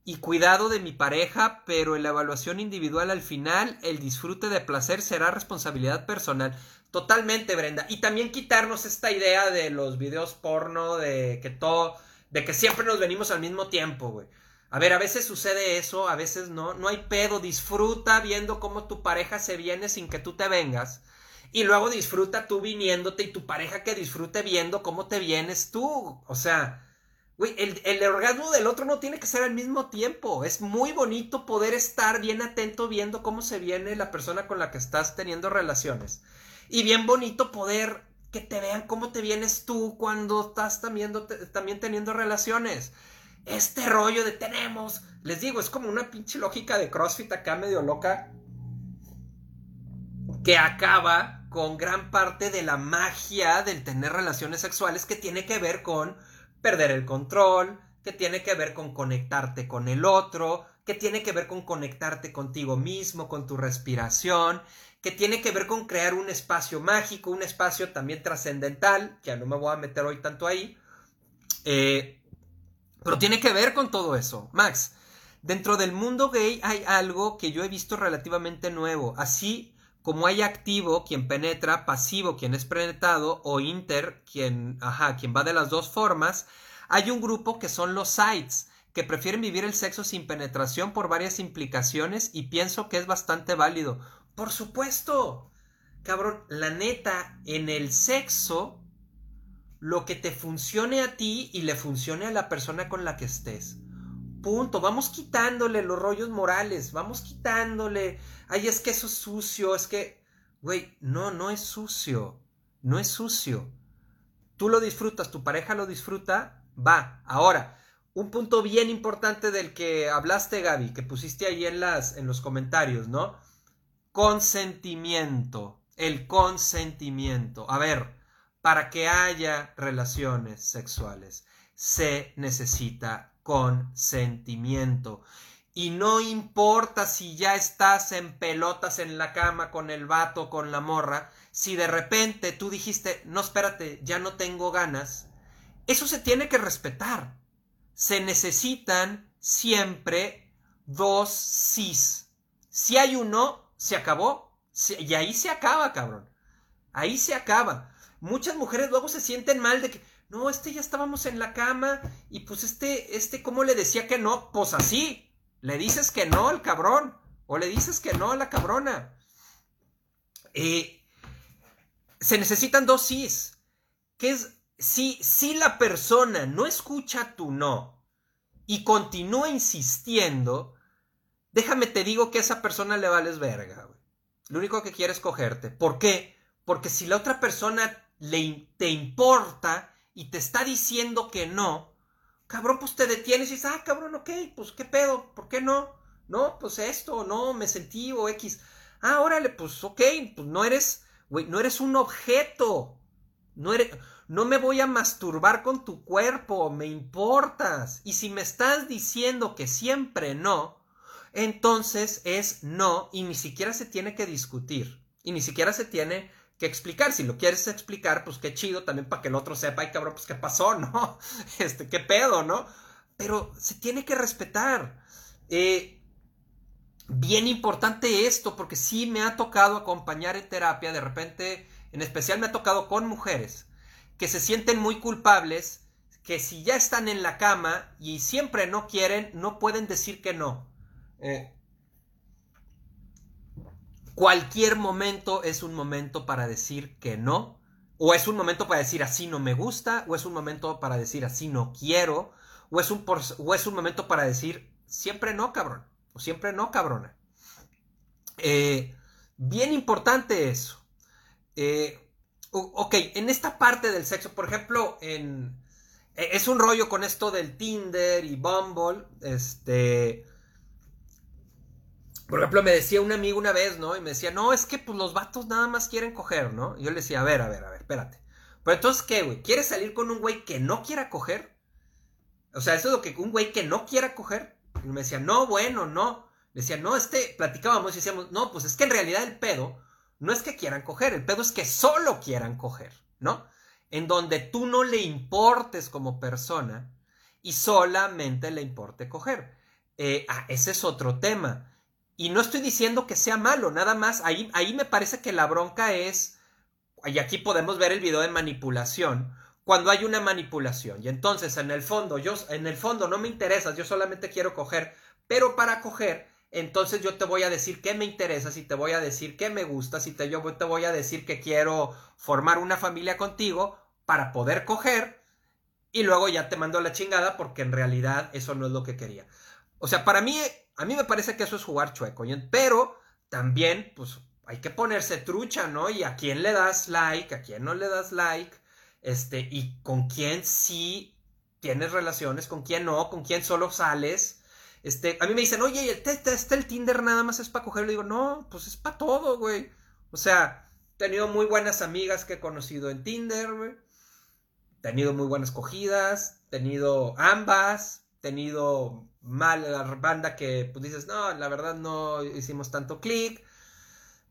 y cuidado de mi pareja, pero en la evaluación individual al final, el disfrute de placer será responsabilidad personal. Totalmente, Brenda. Y también quitarnos esta idea de los videos porno, de que todo, de que siempre nos venimos al mismo tiempo, güey. A ver, a veces sucede eso, a veces no. No hay pedo. Disfruta viendo cómo tu pareja se viene sin que tú te vengas. Y luego disfruta tú viniéndote y tu pareja que disfrute viendo cómo te vienes tú. O sea, güey, el, el orgasmo del otro no tiene que ser al mismo tiempo. Es muy bonito poder estar bien atento viendo cómo se viene la persona con la que estás teniendo relaciones. Y bien bonito poder que te vean cómo te vienes tú cuando estás también, también teniendo relaciones. Este rollo de tenemos, les digo, es como una pinche lógica de CrossFit acá medio loca que acaba con gran parte de la magia del tener relaciones sexuales que tiene que ver con perder el control, que tiene que ver con conectarte con el otro, que tiene que ver con conectarte contigo mismo, con tu respiración, que tiene que ver con crear un espacio mágico, un espacio también trascendental, ya no me voy a meter hoy tanto ahí, eh, pero tiene que ver con todo eso. Max, dentro del mundo gay hay algo que yo he visto relativamente nuevo, así como hay activo quien penetra, pasivo quien es penetrado o inter quien, ajá, quien va de las dos formas, hay un grupo que son los sites que prefieren vivir el sexo sin penetración por varias implicaciones y pienso que es bastante válido. Por supuesto. Cabrón, la neta, en el sexo, lo que te funcione a ti y le funcione a la persona con la que estés. Punto. Vamos quitándole los rollos morales. Vamos quitándole. Ay, es que eso es sucio. Es que. Güey, no, no es sucio. No es sucio. Tú lo disfrutas, tu pareja lo disfruta. Va. Ahora, un punto bien importante del que hablaste, Gaby, que pusiste ahí en, las, en los comentarios, ¿no? Consentimiento. El consentimiento. A ver, para que haya relaciones sexuales se necesita consentimiento. Y no importa si ya estás en pelotas en la cama con el vato, con la morra, si de repente tú dijiste, no, espérate, ya no tengo ganas, eso se tiene que respetar. Se necesitan siempre dos cis. Si hay uno, se acabó. y ahí se acaba, cabrón. Ahí se acaba. Muchas mujeres luego se sienten mal de que, no, este ya estábamos en la cama y pues este, este, ¿cómo le decía que no? Pues así. Le dices que no al cabrón. O le dices que no a la cabrona. Eh, se necesitan dos sís. ¿Qué es? si, si la persona no escucha tu no y continúa insistiendo, déjame te digo que a esa persona le vales verga, güey. Lo único que quiere es cogerte. ¿Por qué? Porque si la otra persona le, te importa y te está diciendo que no, cabrón, pues te detienes y dices, ah, cabrón, ok, pues qué pedo, ¿por qué no? No, pues esto, no, me sentí o X. Ah, órale, pues ok, pues no eres, güey, no eres un objeto. No eres, no me voy a masturbar con tu cuerpo, me importas. Y si me estás diciendo que siempre no, entonces es no y ni siquiera se tiene que discutir. Y ni siquiera se tiene que explicar. Si lo quieres explicar, pues qué chido también para que el otro sepa, ay cabrón, pues qué pasó, *laughs* ¿no? Este, qué pedo, ¿no? Pero se tiene que respetar. Eh, bien importante esto, porque sí me ha tocado acompañar en terapia, de repente, en especial me ha tocado con mujeres que se sienten muy culpables, que si ya están en la cama y siempre no quieren, no pueden decir que no. Eh, cualquier momento es un momento para decir que no, o es un momento para decir así no me gusta, o es un momento para decir así no quiero, o es un, o es un momento para decir siempre no, cabrón, o siempre no, cabrona. Eh, bien importante eso. Eh, ok, en esta parte del sexo, por ejemplo, en, e, es un rollo con esto del Tinder y Bumble, este, por ejemplo, me decía un amigo una vez, ¿no? Y me decía, no, es que pues los vatos nada más quieren coger, ¿no? Y yo le decía, a ver, a ver, a ver, espérate. Pero entonces, ¿qué, güey? ¿Quieres salir con un güey que no quiera coger? O sea, eso es lo que un güey que no quiera coger. Y me decía, no, bueno, no. Le decía, no, este, platicábamos y decíamos, no, pues es que en realidad el pedo no es que quieran coger, el pedo es que solo quieran coger, ¿no? En donde tú no le importes como persona y solamente le importe coger. Eh, ah, ese es otro tema. Y no estoy diciendo que sea malo, nada más, ahí, ahí me parece que la bronca es, y aquí podemos ver el video de manipulación, cuando hay una manipulación. Y entonces, en el fondo, yo, en el fondo no me interesas, yo solamente quiero coger, pero para coger, entonces yo te voy a decir qué me interesa, si te voy a decir qué me gusta, si te, yo te voy a decir que quiero formar una familia contigo para poder coger, y luego ya te mando la chingada porque en realidad eso no es lo que quería. O sea, para mí a mí me parece que eso es jugar chueco, pero también, pues, hay que ponerse trucha, ¿no? Y a quién le das like, a quién no le das like, este, y con quién sí tienes relaciones, con quién no, con quién solo sales. Este, a mí me dicen, oye, este, el Tinder nada más es para coger. Le digo, no, pues es para todo, güey. O sea, he tenido muy buenas amigas que he conocido en Tinder, güey. He tenido muy buenas cogidas, he tenido ambas, he tenido mala banda que pues dices, no, la verdad no hicimos tanto clic.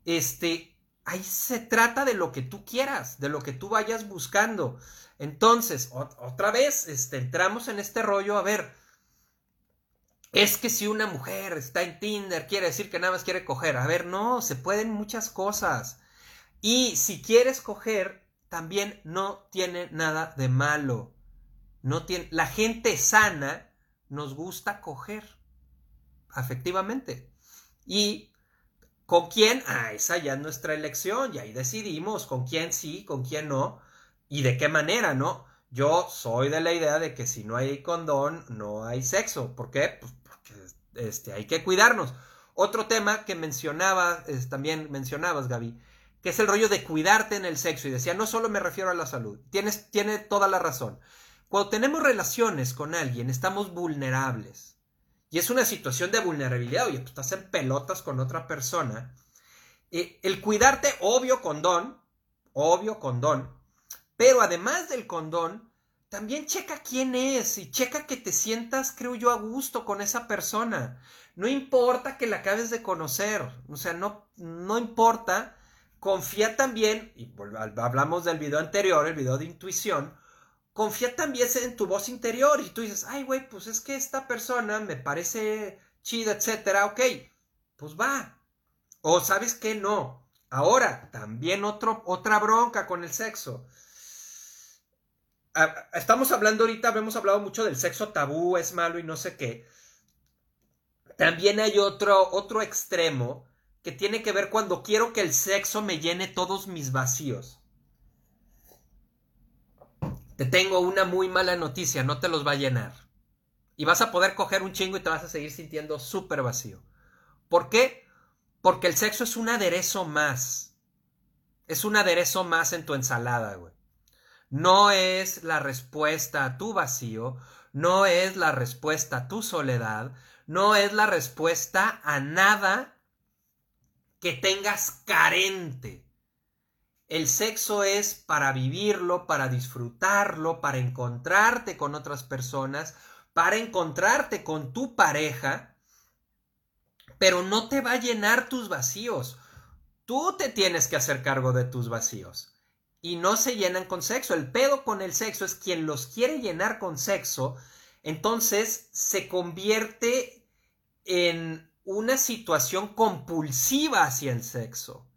Este, ahí se trata de lo que tú quieras, de lo que tú vayas buscando. Entonces, otra vez, este, entramos en este rollo, a ver, es que si una mujer está en Tinder, quiere decir que nada más quiere coger. A ver, no, se pueden muchas cosas. Y si quieres coger, también no tiene nada de malo. No tiene, la gente sana nos gusta coger, efectivamente. ¿Y con quién? Ah, esa ya es nuestra elección, y ahí decidimos con quién sí, con quién no, y de qué manera, ¿no? Yo soy de la idea de que si no hay condón, no hay sexo. ¿Por qué? Pues porque este, hay que cuidarnos. Otro tema que mencionaba, también mencionabas, Gaby, que es el rollo de cuidarte en el sexo. Y decía, no solo me refiero a la salud. Tienes, tiene toda la razón. Cuando tenemos relaciones con alguien, estamos vulnerables. Y es una situación de vulnerabilidad. Oye, tú estás en pelotas con otra persona. Eh, el cuidarte, obvio condón, obvio condón. Pero además del condón, también checa quién es y checa que te sientas, creo yo, a gusto con esa persona. No importa que la acabes de conocer. O sea, no, no importa. Confía también, y hablamos del video anterior, el video de intuición, confía también en tu voz interior y tú dices, ay, güey, pues es que esta persona me parece chida, etcétera, ok, pues va. O sabes que no. Ahora, también otro, otra bronca con el sexo. Ah, estamos hablando ahorita, hemos hablado mucho del sexo tabú, es malo y no sé qué. También hay otro, otro extremo que tiene que ver cuando quiero que el sexo me llene todos mis vacíos. Te tengo una muy mala noticia, no te los va a llenar. Y vas a poder coger un chingo y te vas a seguir sintiendo súper vacío. ¿Por qué? Porque el sexo es un aderezo más. Es un aderezo más en tu ensalada, güey. No es la respuesta a tu vacío, no es la respuesta a tu soledad, no es la respuesta a nada que tengas carente. El sexo es para vivirlo, para disfrutarlo, para encontrarte con otras personas, para encontrarte con tu pareja, pero no te va a llenar tus vacíos. Tú te tienes que hacer cargo de tus vacíos. Y no se llenan con sexo. El pedo con el sexo es quien los quiere llenar con sexo, entonces se convierte en una situación compulsiva hacia el sexo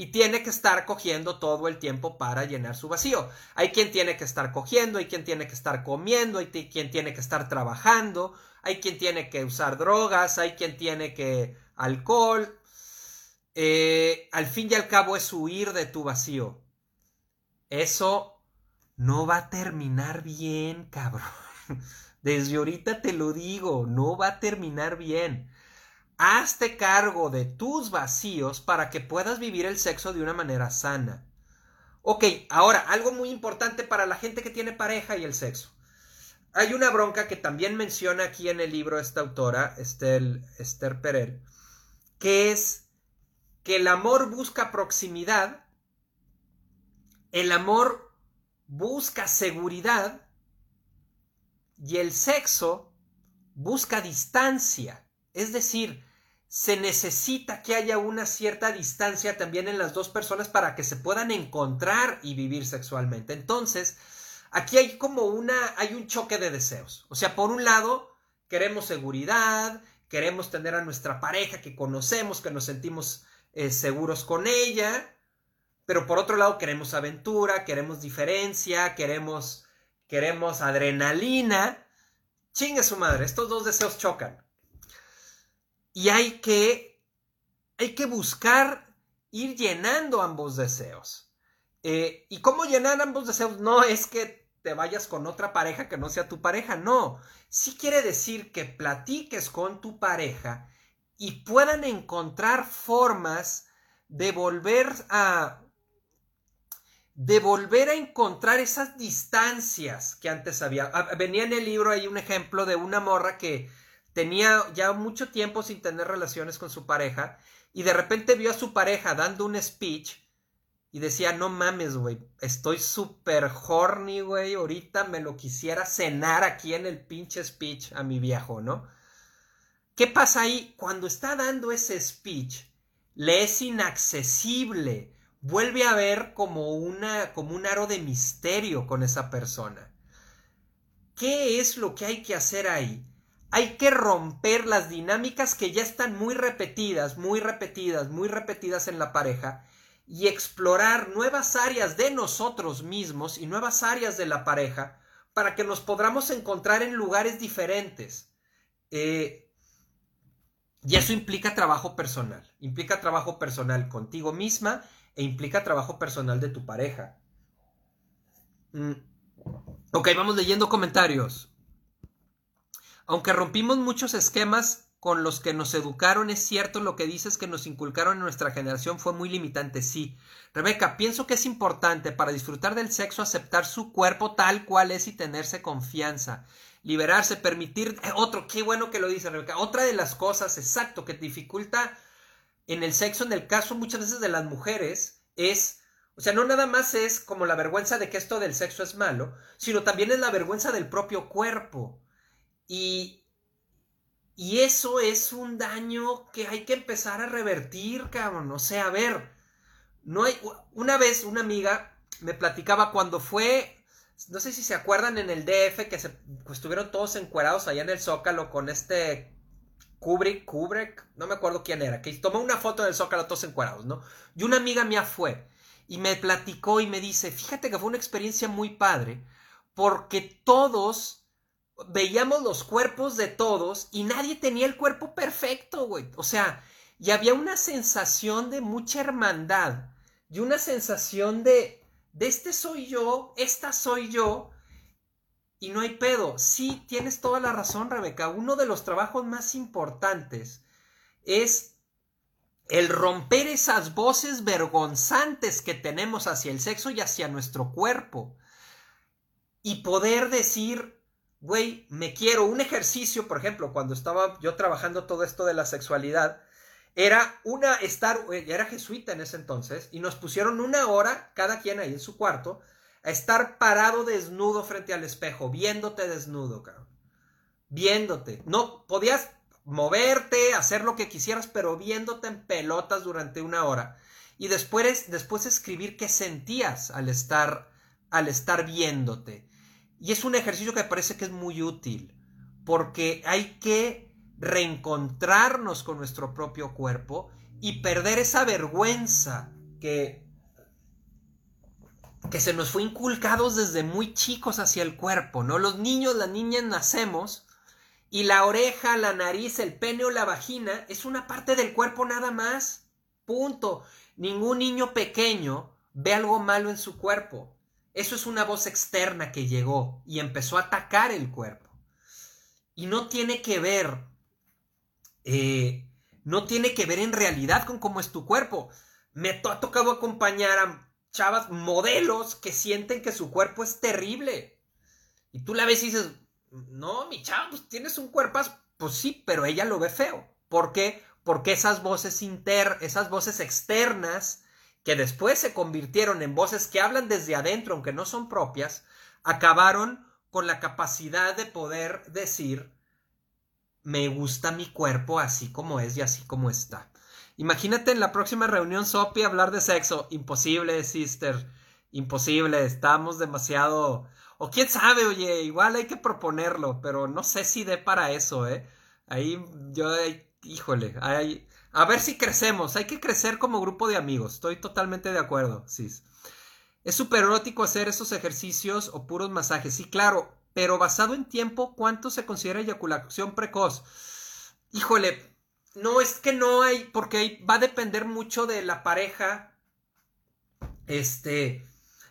y tiene que estar cogiendo todo el tiempo para llenar su vacío. Hay quien tiene que estar cogiendo, hay quien tiene que estar comiendo, hay quien tiene que estar trabajando, hay quien tiene que usar drogas, hay quien tiene que alcohol. Eh, al fin y al cabo es huir de tu vacío. Eso no va a terminar bien, cabrón. *laughs* Desde ahorita te lo digo, no va a terminar bien. Hazte cargo de tus vacíos para que puedas vivir el sexo de una manera sana. Ok, ahora, algo muy importante para la gente que tiene pareja y el sexo. Hay una bronca que también menciona aquí en el libro esta autora, Esther, Esther Perel, que es que el amor busca proximidad, el amor busca seguridad y el sexo busca distancia. Es decir, se necesita que haya una cierta distancia también en las dos personas para que se puedan encontrar y vivir sexualmente. Entonces, aquí hay como una, hay un choque de deseos. O sea, por un lado, queremos seguridad, queremos tener a nuestra pareja que conocemos, que nos sentimos eh, seguros con ella, pero por otro lado queremos aventura, queremos diferencia, queremos, queremos adrenalina. Chingue su madre, estos dos deseos chocan y hay que, hay que buscar ir llenando ambos deseos. Eh, ¿Y cómo llenar ambos deseos? No es que te vayas con otra pareja que no sea tu pareja, no. Sí quiere decir que platiques con tu pareja y puedan encontrar formas de volver a de volver a encontrar esas distancias que antes había. Ah, venía en el libro ahí un ejemplo de una morra que tenía ya mucho tiempo sin tener relaciones con su pareja y de repente vio a su pareja dando un speech y decía, no mames, güey, estoy súper horny, güey, ahorita me lo quisiera cenar aquí en el pinche speech a mi viejo, ¿no? ¿Qué pasa ahí? Cuando está dando ese speech, le es inaccesible, vuelve a ver como, una, como un aro de misterio con esa persona. ¿Qué es lo que hay que hacer ahí? Hay que romper las dinámicas que ya están muy repetidas, muy repetidas, muy repetidas en la pareja y explorar nuevas áreas de nosotros mismos y nuevas áreas de la pareja para que nos podamos encontrar en lugares diferentes. Eh, y eso implica trabajo personal, implica trabajo personal contigo misma e implica trabajo personal de tu pareja. Mm. Ok, vamos leyendo comentarios. Aunque rompimos muchos esquemas con los que nos educaron, es cierto lo que dices que nos inculcaron en nuestra generación fue muy limitante, sí. Rebeca, pienso que es importante para disfrutar del sexo aceptar su cuerpo tal cual es y tenerse confianza. Liberarse, permitir. Eh, otro, qué bueno que lo dice Rebeca. Otra de las cosas, exacto, que dificulta en el sexo, en el caso muchas veces de las mujeres, es. O sea, no nada más es como la vergüenza de que esto del sexo es malo, sino también es la vergüenza del propio cuerpo. Y, y eso es un daño que hay que empezar a revertir, cabrón. O sea, a ver, no hay. Una vez una amiga me platicaba cuando fue. No sé si se acuerdan en el DF que pues, estuvieron todos encuerados allá en el Zócalo con este Kubrick, Kubrick, no me acuerdo quién era, que tomó una foto del Zócalo todos encuerados, ¿no? Y una amiga mía fue y me platicó y me dice, fíjate que fue una experiencia muy padre porque todos veíamos los cuerpos de todos y nadie tenía el cuerpo perfecto, güey. O sea, y había una sensación de mucha hermandad y una sensación de, de este soy yo, esta soy yo, y no hay pedo. Sí, tienes toda la razón, Rebeca. Uno de los trabajos más importantes es el romper esas voces vergonzantes que tenemos hacia el sexo y hacia nuestro cuerpo. Y poder decir, güey, me quiero. Un ejercicio, por ejemplo, cuando estaba yo trabajando todo esto de la sexualidad, era una estar, era jesuita en ese entonces, y nos pusieron una hora, cada quien ahí en su cuarto, a estar parado desnudo frente al espejo, viéndote desnudo, cabrón. Viéndote. No podías moverte, hacer lo que quisieras, pero viéndote en pelotas durante una hora. Y después, después escribir qué sentías al estar, al estar viéndote. Y es un ejercicio que me parece que es muy útil, porque hay que reencontrarnos con nuestro propio cuerpo y perder esa vergüenza que que se nos fue inculcados desde muy chicos hacia el cuerpo, ¿no? Los niños, las niñas nacemos y la oreja, la nariz, el pene o la vagina es una parte del cuerpo nada más. Punto. Ningún niño pequeño ve algo malo en su cuerpo. Eso es una voz externa que llegó y empezó a atacar el cuerpo. Y no tiene que ver, eh, no tiene que ver en realidad con cómo es tu cuerpo. Me ha tocado acompañar a chavas, modelos que sienten que su cuerpo es terrible. Y tú la ves y dices, no, mi chava, pues tienes un cuerpo, pues sí, pero ella lo ve feo. ¿Por qué? Porque esas voces inter, esas voces externas, que después se convirtieron en voces que hablan desde adentro, aunque no son propias, acabaron con la capacidad de poder decir, me gusta mi cuerpo así como es y así como está. Imagínate en la próxima reunión Sopi hablar de sexo. Imposible, sister. Imposible. Estamos demasiado. O quién sabe, oye, igual hay que proponerlo, pero no sé si dé para eso, ¿eh? Ahí yo, híjole, hay, a ver si crecemos. Hay que crecer como grupo de amigos. Estoy totalmente de acuerdo, sis. Es súper erótico hacer esos ejercicios o puros masajes. Sí, claro, pero basado en tiempo, ¿cuánto se considera eyaculación precoz? Híjole, no, es que no hay, porque va a depender mucho de la pareja. Este,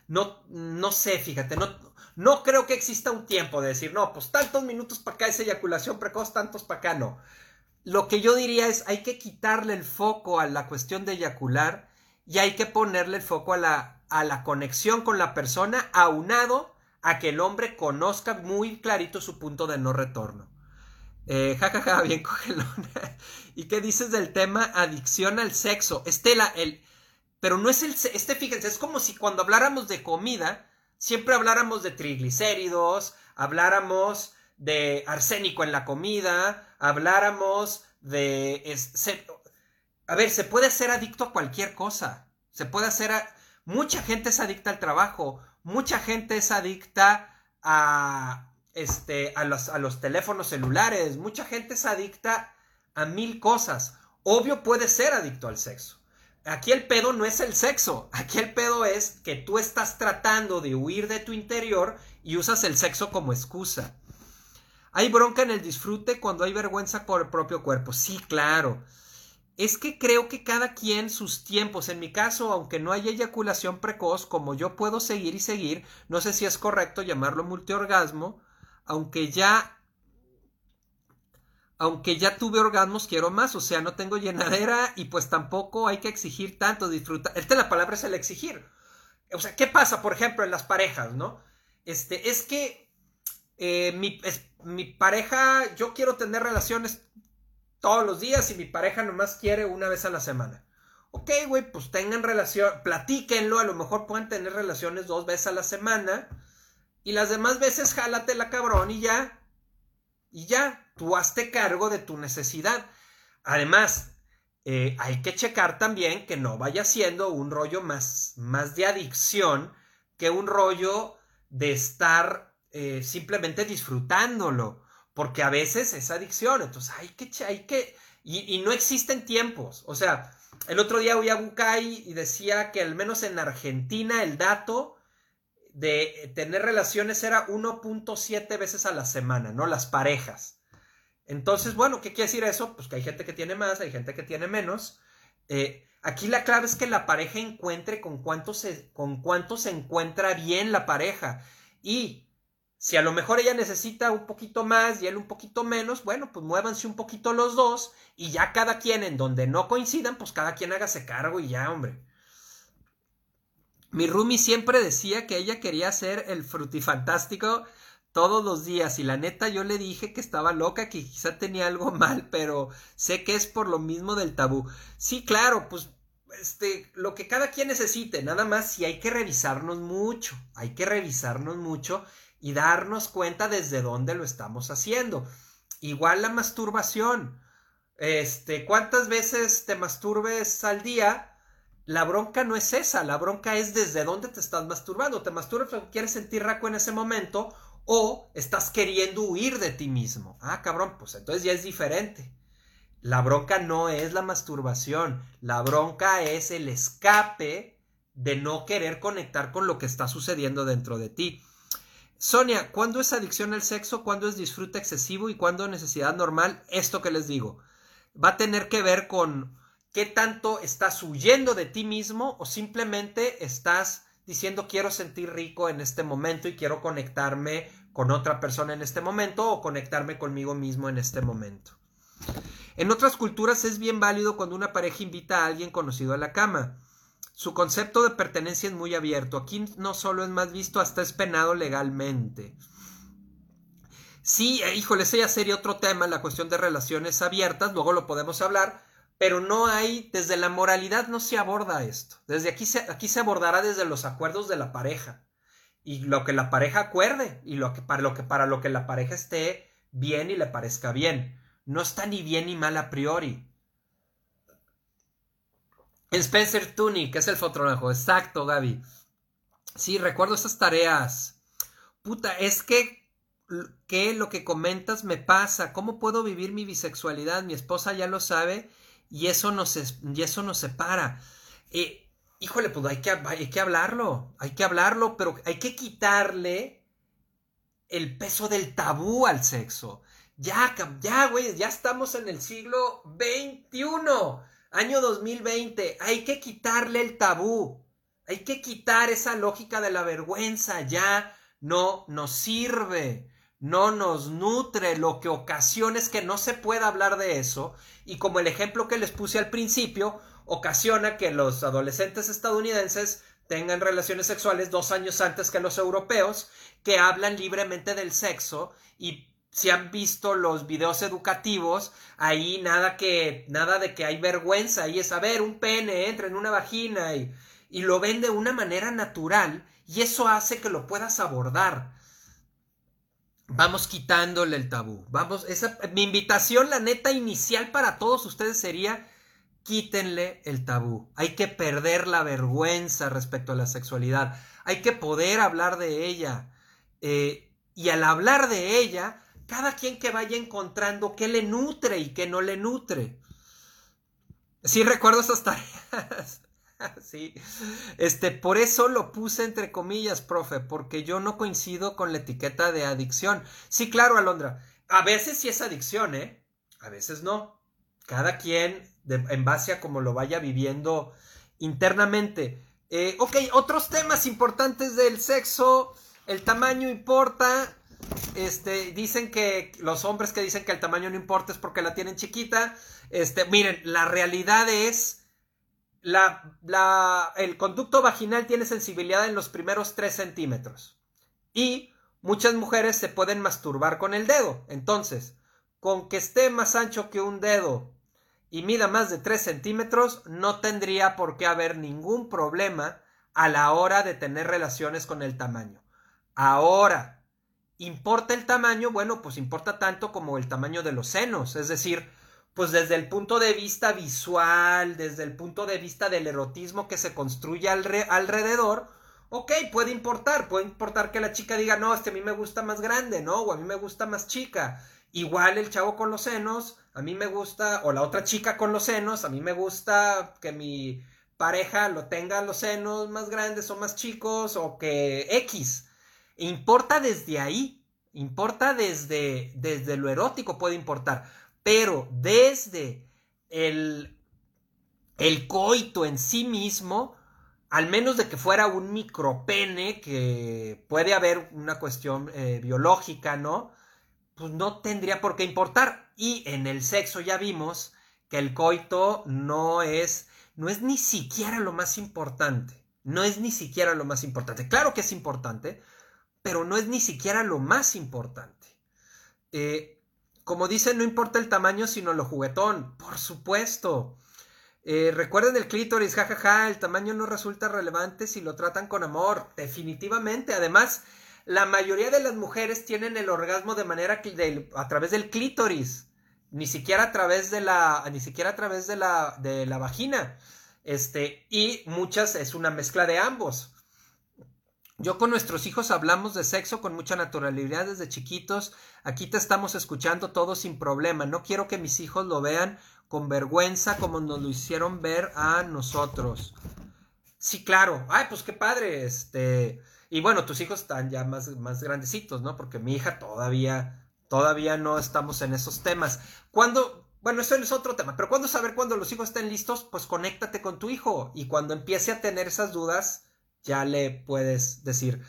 no, no sé, fíjate, no, no creo que exista un tiempo de decir, no, pues tantos minutos para acá es eyaculación precoz, tantos para acá no. Lo que yo diría es, hay que quitarle el foco a la cuestión de eyacular y hay que ponerle el foco a la, a la conexión con la persona, aunado a que el hombre conozca muy clarito su punto de no retorno. Eh, jajaja, *laughs* bien cogelona. ¿Y qué dices del tema adicción al sexo? Estela, el. Pero no es el. Este, fíjense, es como si cuando habláramos de comida, siempre habláramos de triglicéridos, habláramos de arsénico en la comida, habláramos de. a ver, se puede ser adicto a cualquier cosa. Se puede hacer. mucha gente es adicta al trabajo. Mucha gente es adicta a, este, a, los, a los teléfonos celulares. Mucha gente es adicta a mil cosas. Obvio puede ser adicto al sexo. Aquí el pedo no es el sexo, aquí el pedo es que tú estás tratando de huir de tu interior y usas el sexo como excusa. Hay bronca en el disfrute cuando hay vergüenza por el propio cuerpo. Sí, claro. Es que creo que cada quien sus tiempos. En mi caso, aunque no haya eyaculación precoz, como yo puedo seguir y seguir, no sé si es correcto llamarlo multiorgasmo, aunque ya aunque ya tuve orgasmos, quiero más, o sea, no tengo llenadera y pues tampoco hay que exigir tanto, disfrutar. Esta la palabra es el exigir. O sea, ¿qué pasa, por ejemplo, en las parejas, no? Este, es que eh, mi, mi pareja, yo quiero tener relaciones todos los días y mi pareja nomás quiere una vez a la semana. Ok, güey, pues tengan relación, platíquenlo, a lo mejor pueden tener relaciones dos veces a la semana y las demás veces jálate la cabrón y ya. Y ya, tú hazte cargo de tu necesidad. Además, eh, hay que checar también que no vaya siendo un rollo más, más de adicción que un rollo de estar eh, simplemente disfrutándolo. Porque a veces es adicción. Entonces hay que, hay que, y, y no existen tiempos. O sea, el otro día oí a Bukai y decía que al menos en Argentina el dato de tener relaciones era 1.7 veces a la semana, ¿no? Las parejas. Entonces, bueno, ¿qué quiere decir eso? Pues que hay gente que tiene más, hay gente que tiene menos. Eh, aquí la clave es que la pareja encuentre con cuánto, se, con cuánto se encuentra bien la pareja. Y Si a lo mejor ella necesita un poquito más y él un poquito menos, bueno, pues muévanse un poquito los dos y ya cada quien en donde no coincidan, pues cada quien hágase cargo y ya, hombre. Mi Rumi siempre decía que ella quería ser el frutifantástico todos los días y la neta yo le dije que estaba loca, que quizá tenía algo *laughs* mal, pero sé que es por lo mismo del tabú. Sí, claro, pues este, lo que cada quien necesite, nada más si hay que revisarnos mucho, hay que revisarnos mucho y darnos cuenta desde dónde lo estamos haciendo. Igual la masturbación. Este, ¿cuántas veces te masturbes al día? La bronca no es esa, la bronca es desde dónde te estás masturbando. ¿Te masturbas porque quieres sentir raco en ese momento o estás queriendo huir de ti mismo? Ah, cabrón, pues entonces ya es diferente. La bronca no es la masturbación, la bronca es el escape de no querer conectar con lo que está sucediendo dentro de ti. Sonia, ¿cuándo es adicción al sexo? ¿Cuándo es disfrute excesivo? ¿Y cuándo necesidad normal? Esto que les digo. Va a tener que ver con qué tanto estás huyendo de ti mismo o simplemente estás diciendo quiero sentir rico en este momento y quiero conectarme con otra persona en este momento o conectarme conmigo mismo en este momento. En otras culturas es bien válido cuando una pareja invita a alguien conocido a la cama. Su concepto de pertenencia es muy abierto. Aquí no solo es más visto, hasta es penado legalmente. Sí, eh, híjole, ese sería otro tema, la cuestión de relaciones abiertas, luego lo podemos hablar, pero no hay, desde la moralidad no se aborda esto. Desde aquí se, aquí se abordará desde los acuerdos de la pareja y lo que la pareja acuerde y lo que para lo que para lo que la pareja esté bien y le parezca bien. No está ni bien ni mal a priori. Spencer que es el fotógrafo. Exacto, Gaby. Sí, recuerdo esas tareas. Puta, es que, lo que comentas me pasa. ¿Cómo puedo vivir mi bisexualidad? Mi esposa ya lo sabe y eso nos, y eso separa. Eh, híjole, pues hay que, hay que hablarlo. Hay que hablarlo, pero hay que quitarle el peso del tabú al sexo. Ya, ya, güey, ya estamos en el siglo XXI. Año 2020, hay que quitarle el tabú, hay que quitar esa lógica de la vergüenza, ya no nos sirve, no nos nutre, lo que ocasiona es que no se pueda hablar de eso. Y como el ejemplo que les puse al principio, ocasiona que los adolescentes estadounidenses tengan relaciones sexuales dos años antes que los europeos, que hablan libremente del sexo y si han visto los videos educativos, ahí nada que, nada de que hay vergüenza, ahí es, a ver, un pene entra en una vagina y, y lo ven de una manera natural y eso hace que lo puedas abordar. Vamos quitándole el tabú. Vamos, esa, mi invitación, la neta inicial para todos ustedes sería quítenle el tabú. Hay que perder la vergüenza respecto a la sexualidad. Hay que poder hablar de ella. Eh, y al hablar de ella, cada quien que vaya encontrando qué le nutre y qué no le nutre. Sí, recuerdo esas tareas. *laughs* sí. Este, por eso lo puse entre comillas, profe, porque yo no coincido con la etiqueta de adicción. Sí, claro, Alondra. A veces sí es adicción, ¿eh? A veces no. Cada quien, en base a cómo lo vaya viviendo internamente. Eh, ok, otros temas importantes del sexo. El tamaño importa. Este, dicen que los hombres que dicen que el tamaño no importa es porque la tienen chiquita. Este, miren, la realidad es la, la, el conducto vaginal tiene sensibilidad en los primeros 3 centímetros. Y muchas mujeres se pueden masturbar con el dedo. Entonces, con que esté más ancho que un dedo y mida más de 3 centímetros, no tendría por qué haber ningún problema a la hora de tener relaciones con el tamaño. Ahora, ¿Importa el tamaño? Bueno, pues importa tanto como el tamaño de los senos, es decir, pues desde el punto de vista visual, desde el punto de vista del erotismo que se construye alrededor, ok, puede importar, puede importar que la chica diga, no, este a mí me gusta más grande, ¿no? O a mí me gusta más chica. Igual el chavo con los senos, a mí me gusta, o la otra chica con los senos, a mí me gusta que mi pareja lo tenga los senos más grandes o más chicos, o que X. Importa desde ahí, importa desde, desde lo erótico puede importar, pero desde el, el coito en sí mismo, al menos de que fuera un micropene, que puede haber una cuestión eh, biológica, ¿no? Pues no tendría por qué importar. Y en el sexo ya vimos que el coito no es, no es ni siquiera lo más importante. No es ni siquiera lo más importante. Claro que es importante, pero no es ni siquiera lo más importante. Eh, como dicen, no importa el tamaño, sino lo juguetón. Por supuesto. Eh, recuerden el clítoris, jajaja, el tamaño no resulta relevante si lo tratan con amor. Definitivamente. Además, la mayoría de las mujeres tienen el orgasmo de manera a través del clítoris. Ni siquiera a través de la. Ni siquiera a través de la. de la vagina. Este. Y muchas es una mezcla de ambos. Yo con nuestros hijos hablamos de sexo con mucha naturalidad desde chiquitos. Aquí te estamos escuchando todo sin problema. No quiero que mis hijos lo vean con vergüenza como nos lo hicieron ver a nosotros. Sí, claro. Ay, pues qué padre. Este. Y bueno, tus hijos están ya más, más grandecitos, ¿no? Porque mi hija todavía, todavía no estamos en esos temas. Cuando, bueno, eso es otro tema, pero cuando saber cuando los hijos estén listos, pues conéctate con tu hijo. Y cuando empiece a tener esas dudas, ya le puedes decir.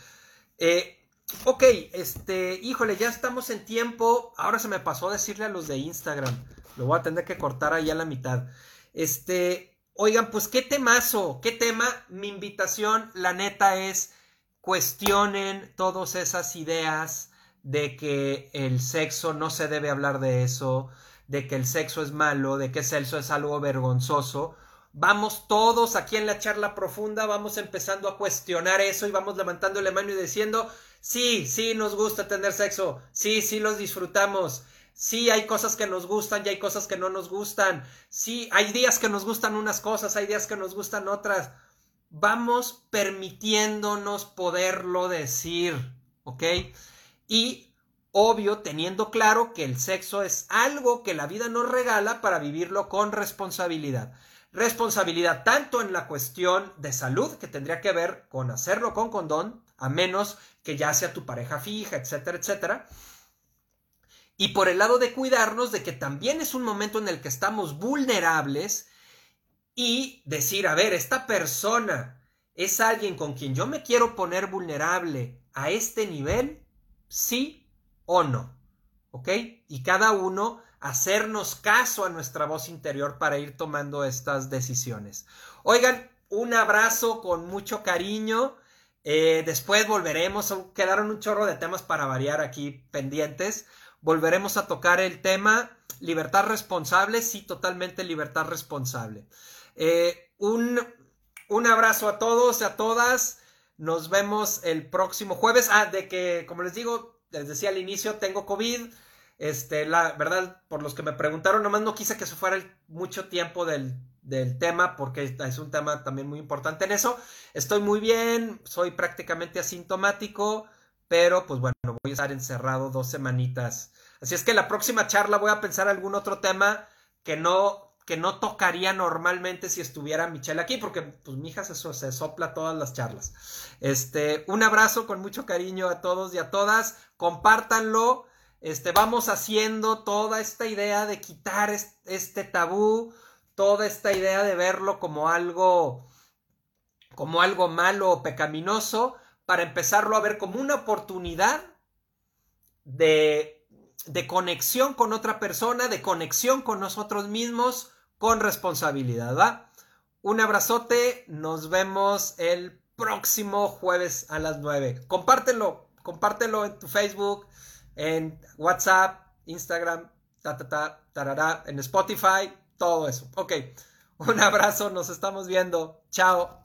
Eh, ok, este, híjole, ya estamos en tiempo. Ahora se me pasó decirle a los de Instagram. Lo voy a tener que cortar ahí a la mitad. Este, oigan, pues qué temazo, qué tema. Mi invitación, la neta, es cuestionen todas esas ideas de que el sexo no se debe hablar de eso, de que el sexo es malo, de que el sexo es algo vergonzoso vamos todos aquí en la charla profunda, vamos empezando a cuestionar eso y vamos levantando la mano y diciendo, sí, sí nos gusta tener sexo, sí, sí los disfrutamos, sí hay cosas que nos gustan y hay cosas que no nos gustan, sí, hay días que nos gustan unas cosas, hay días que nos gustan otras. Vamos permitiéndonos poderlo decir, ¿ok? Y obvio teniendo claro que el sexo es algo que la vida nos regala para vivirlo con responsabilidad responsabilidad tanto en la cuestión de salud, que tendría que ver con hacerlo con condón, a menos que ya sea tu pareja fija, etcétera, etcétera. Y por el lado de cuidarnos de que también es un momento en el que estamos vulnerables y decir, a ver, esta persona es alguien con quien yo me quiero poner vulnerable a este nivel, sí o no. ¿Ok? Y cada uno hacernos caso a nuestra voz interior para ir tomando estas decisiones. Oigan, un abrazo con mucho cariño. Eh, después volveremos, quedaron un chorro de temas para variar aquí pendientes. Volveremos a tocar el tema libertad responsable, sí, totalmente libertad responsable. Eh, un, un abrazo a todos y a todas. Nos vemos el próximo jueves. Ah, de que, como les digo, les decía al inicio, tengo COVID. Este, la verdad, por los que me preguntaron, nomás no quise que se fuera mucho tiempo del, del tema, porque es un tema también muy importante en eso. Estoy muy bien, soy prácticamente asintomático, pero pues bueno, voy a estar encerrado dos semanitas. Así es que la próxima charla voy a pensar algún otro tema que no, que no tocaría normalmente si estuviera Michelle aquí, porque pues mi hija se, se sopla todas las charlas. Este, un abrazo con mucho cariño a todos y a todas. Compártanlo este, vamos haciendo toda esta idea de quitar este tabú, toda esta idea de verlo como algo, como algo malo o pecaminoso, para empezarlo a ver como una oportunidad de, de conexión con otra persona, de conexión con nosotros mismos, con responsabilidad. Un abrazote, nos vemos el próximo jueves a las 9. Compártelo, compártelo en tu Facebook, en WhatsApp, Instagram, ta, ta, ta, tarará, en Spotify, todo eso. Ok, *laughs* un abrazo, nos estamos viendo. Chao.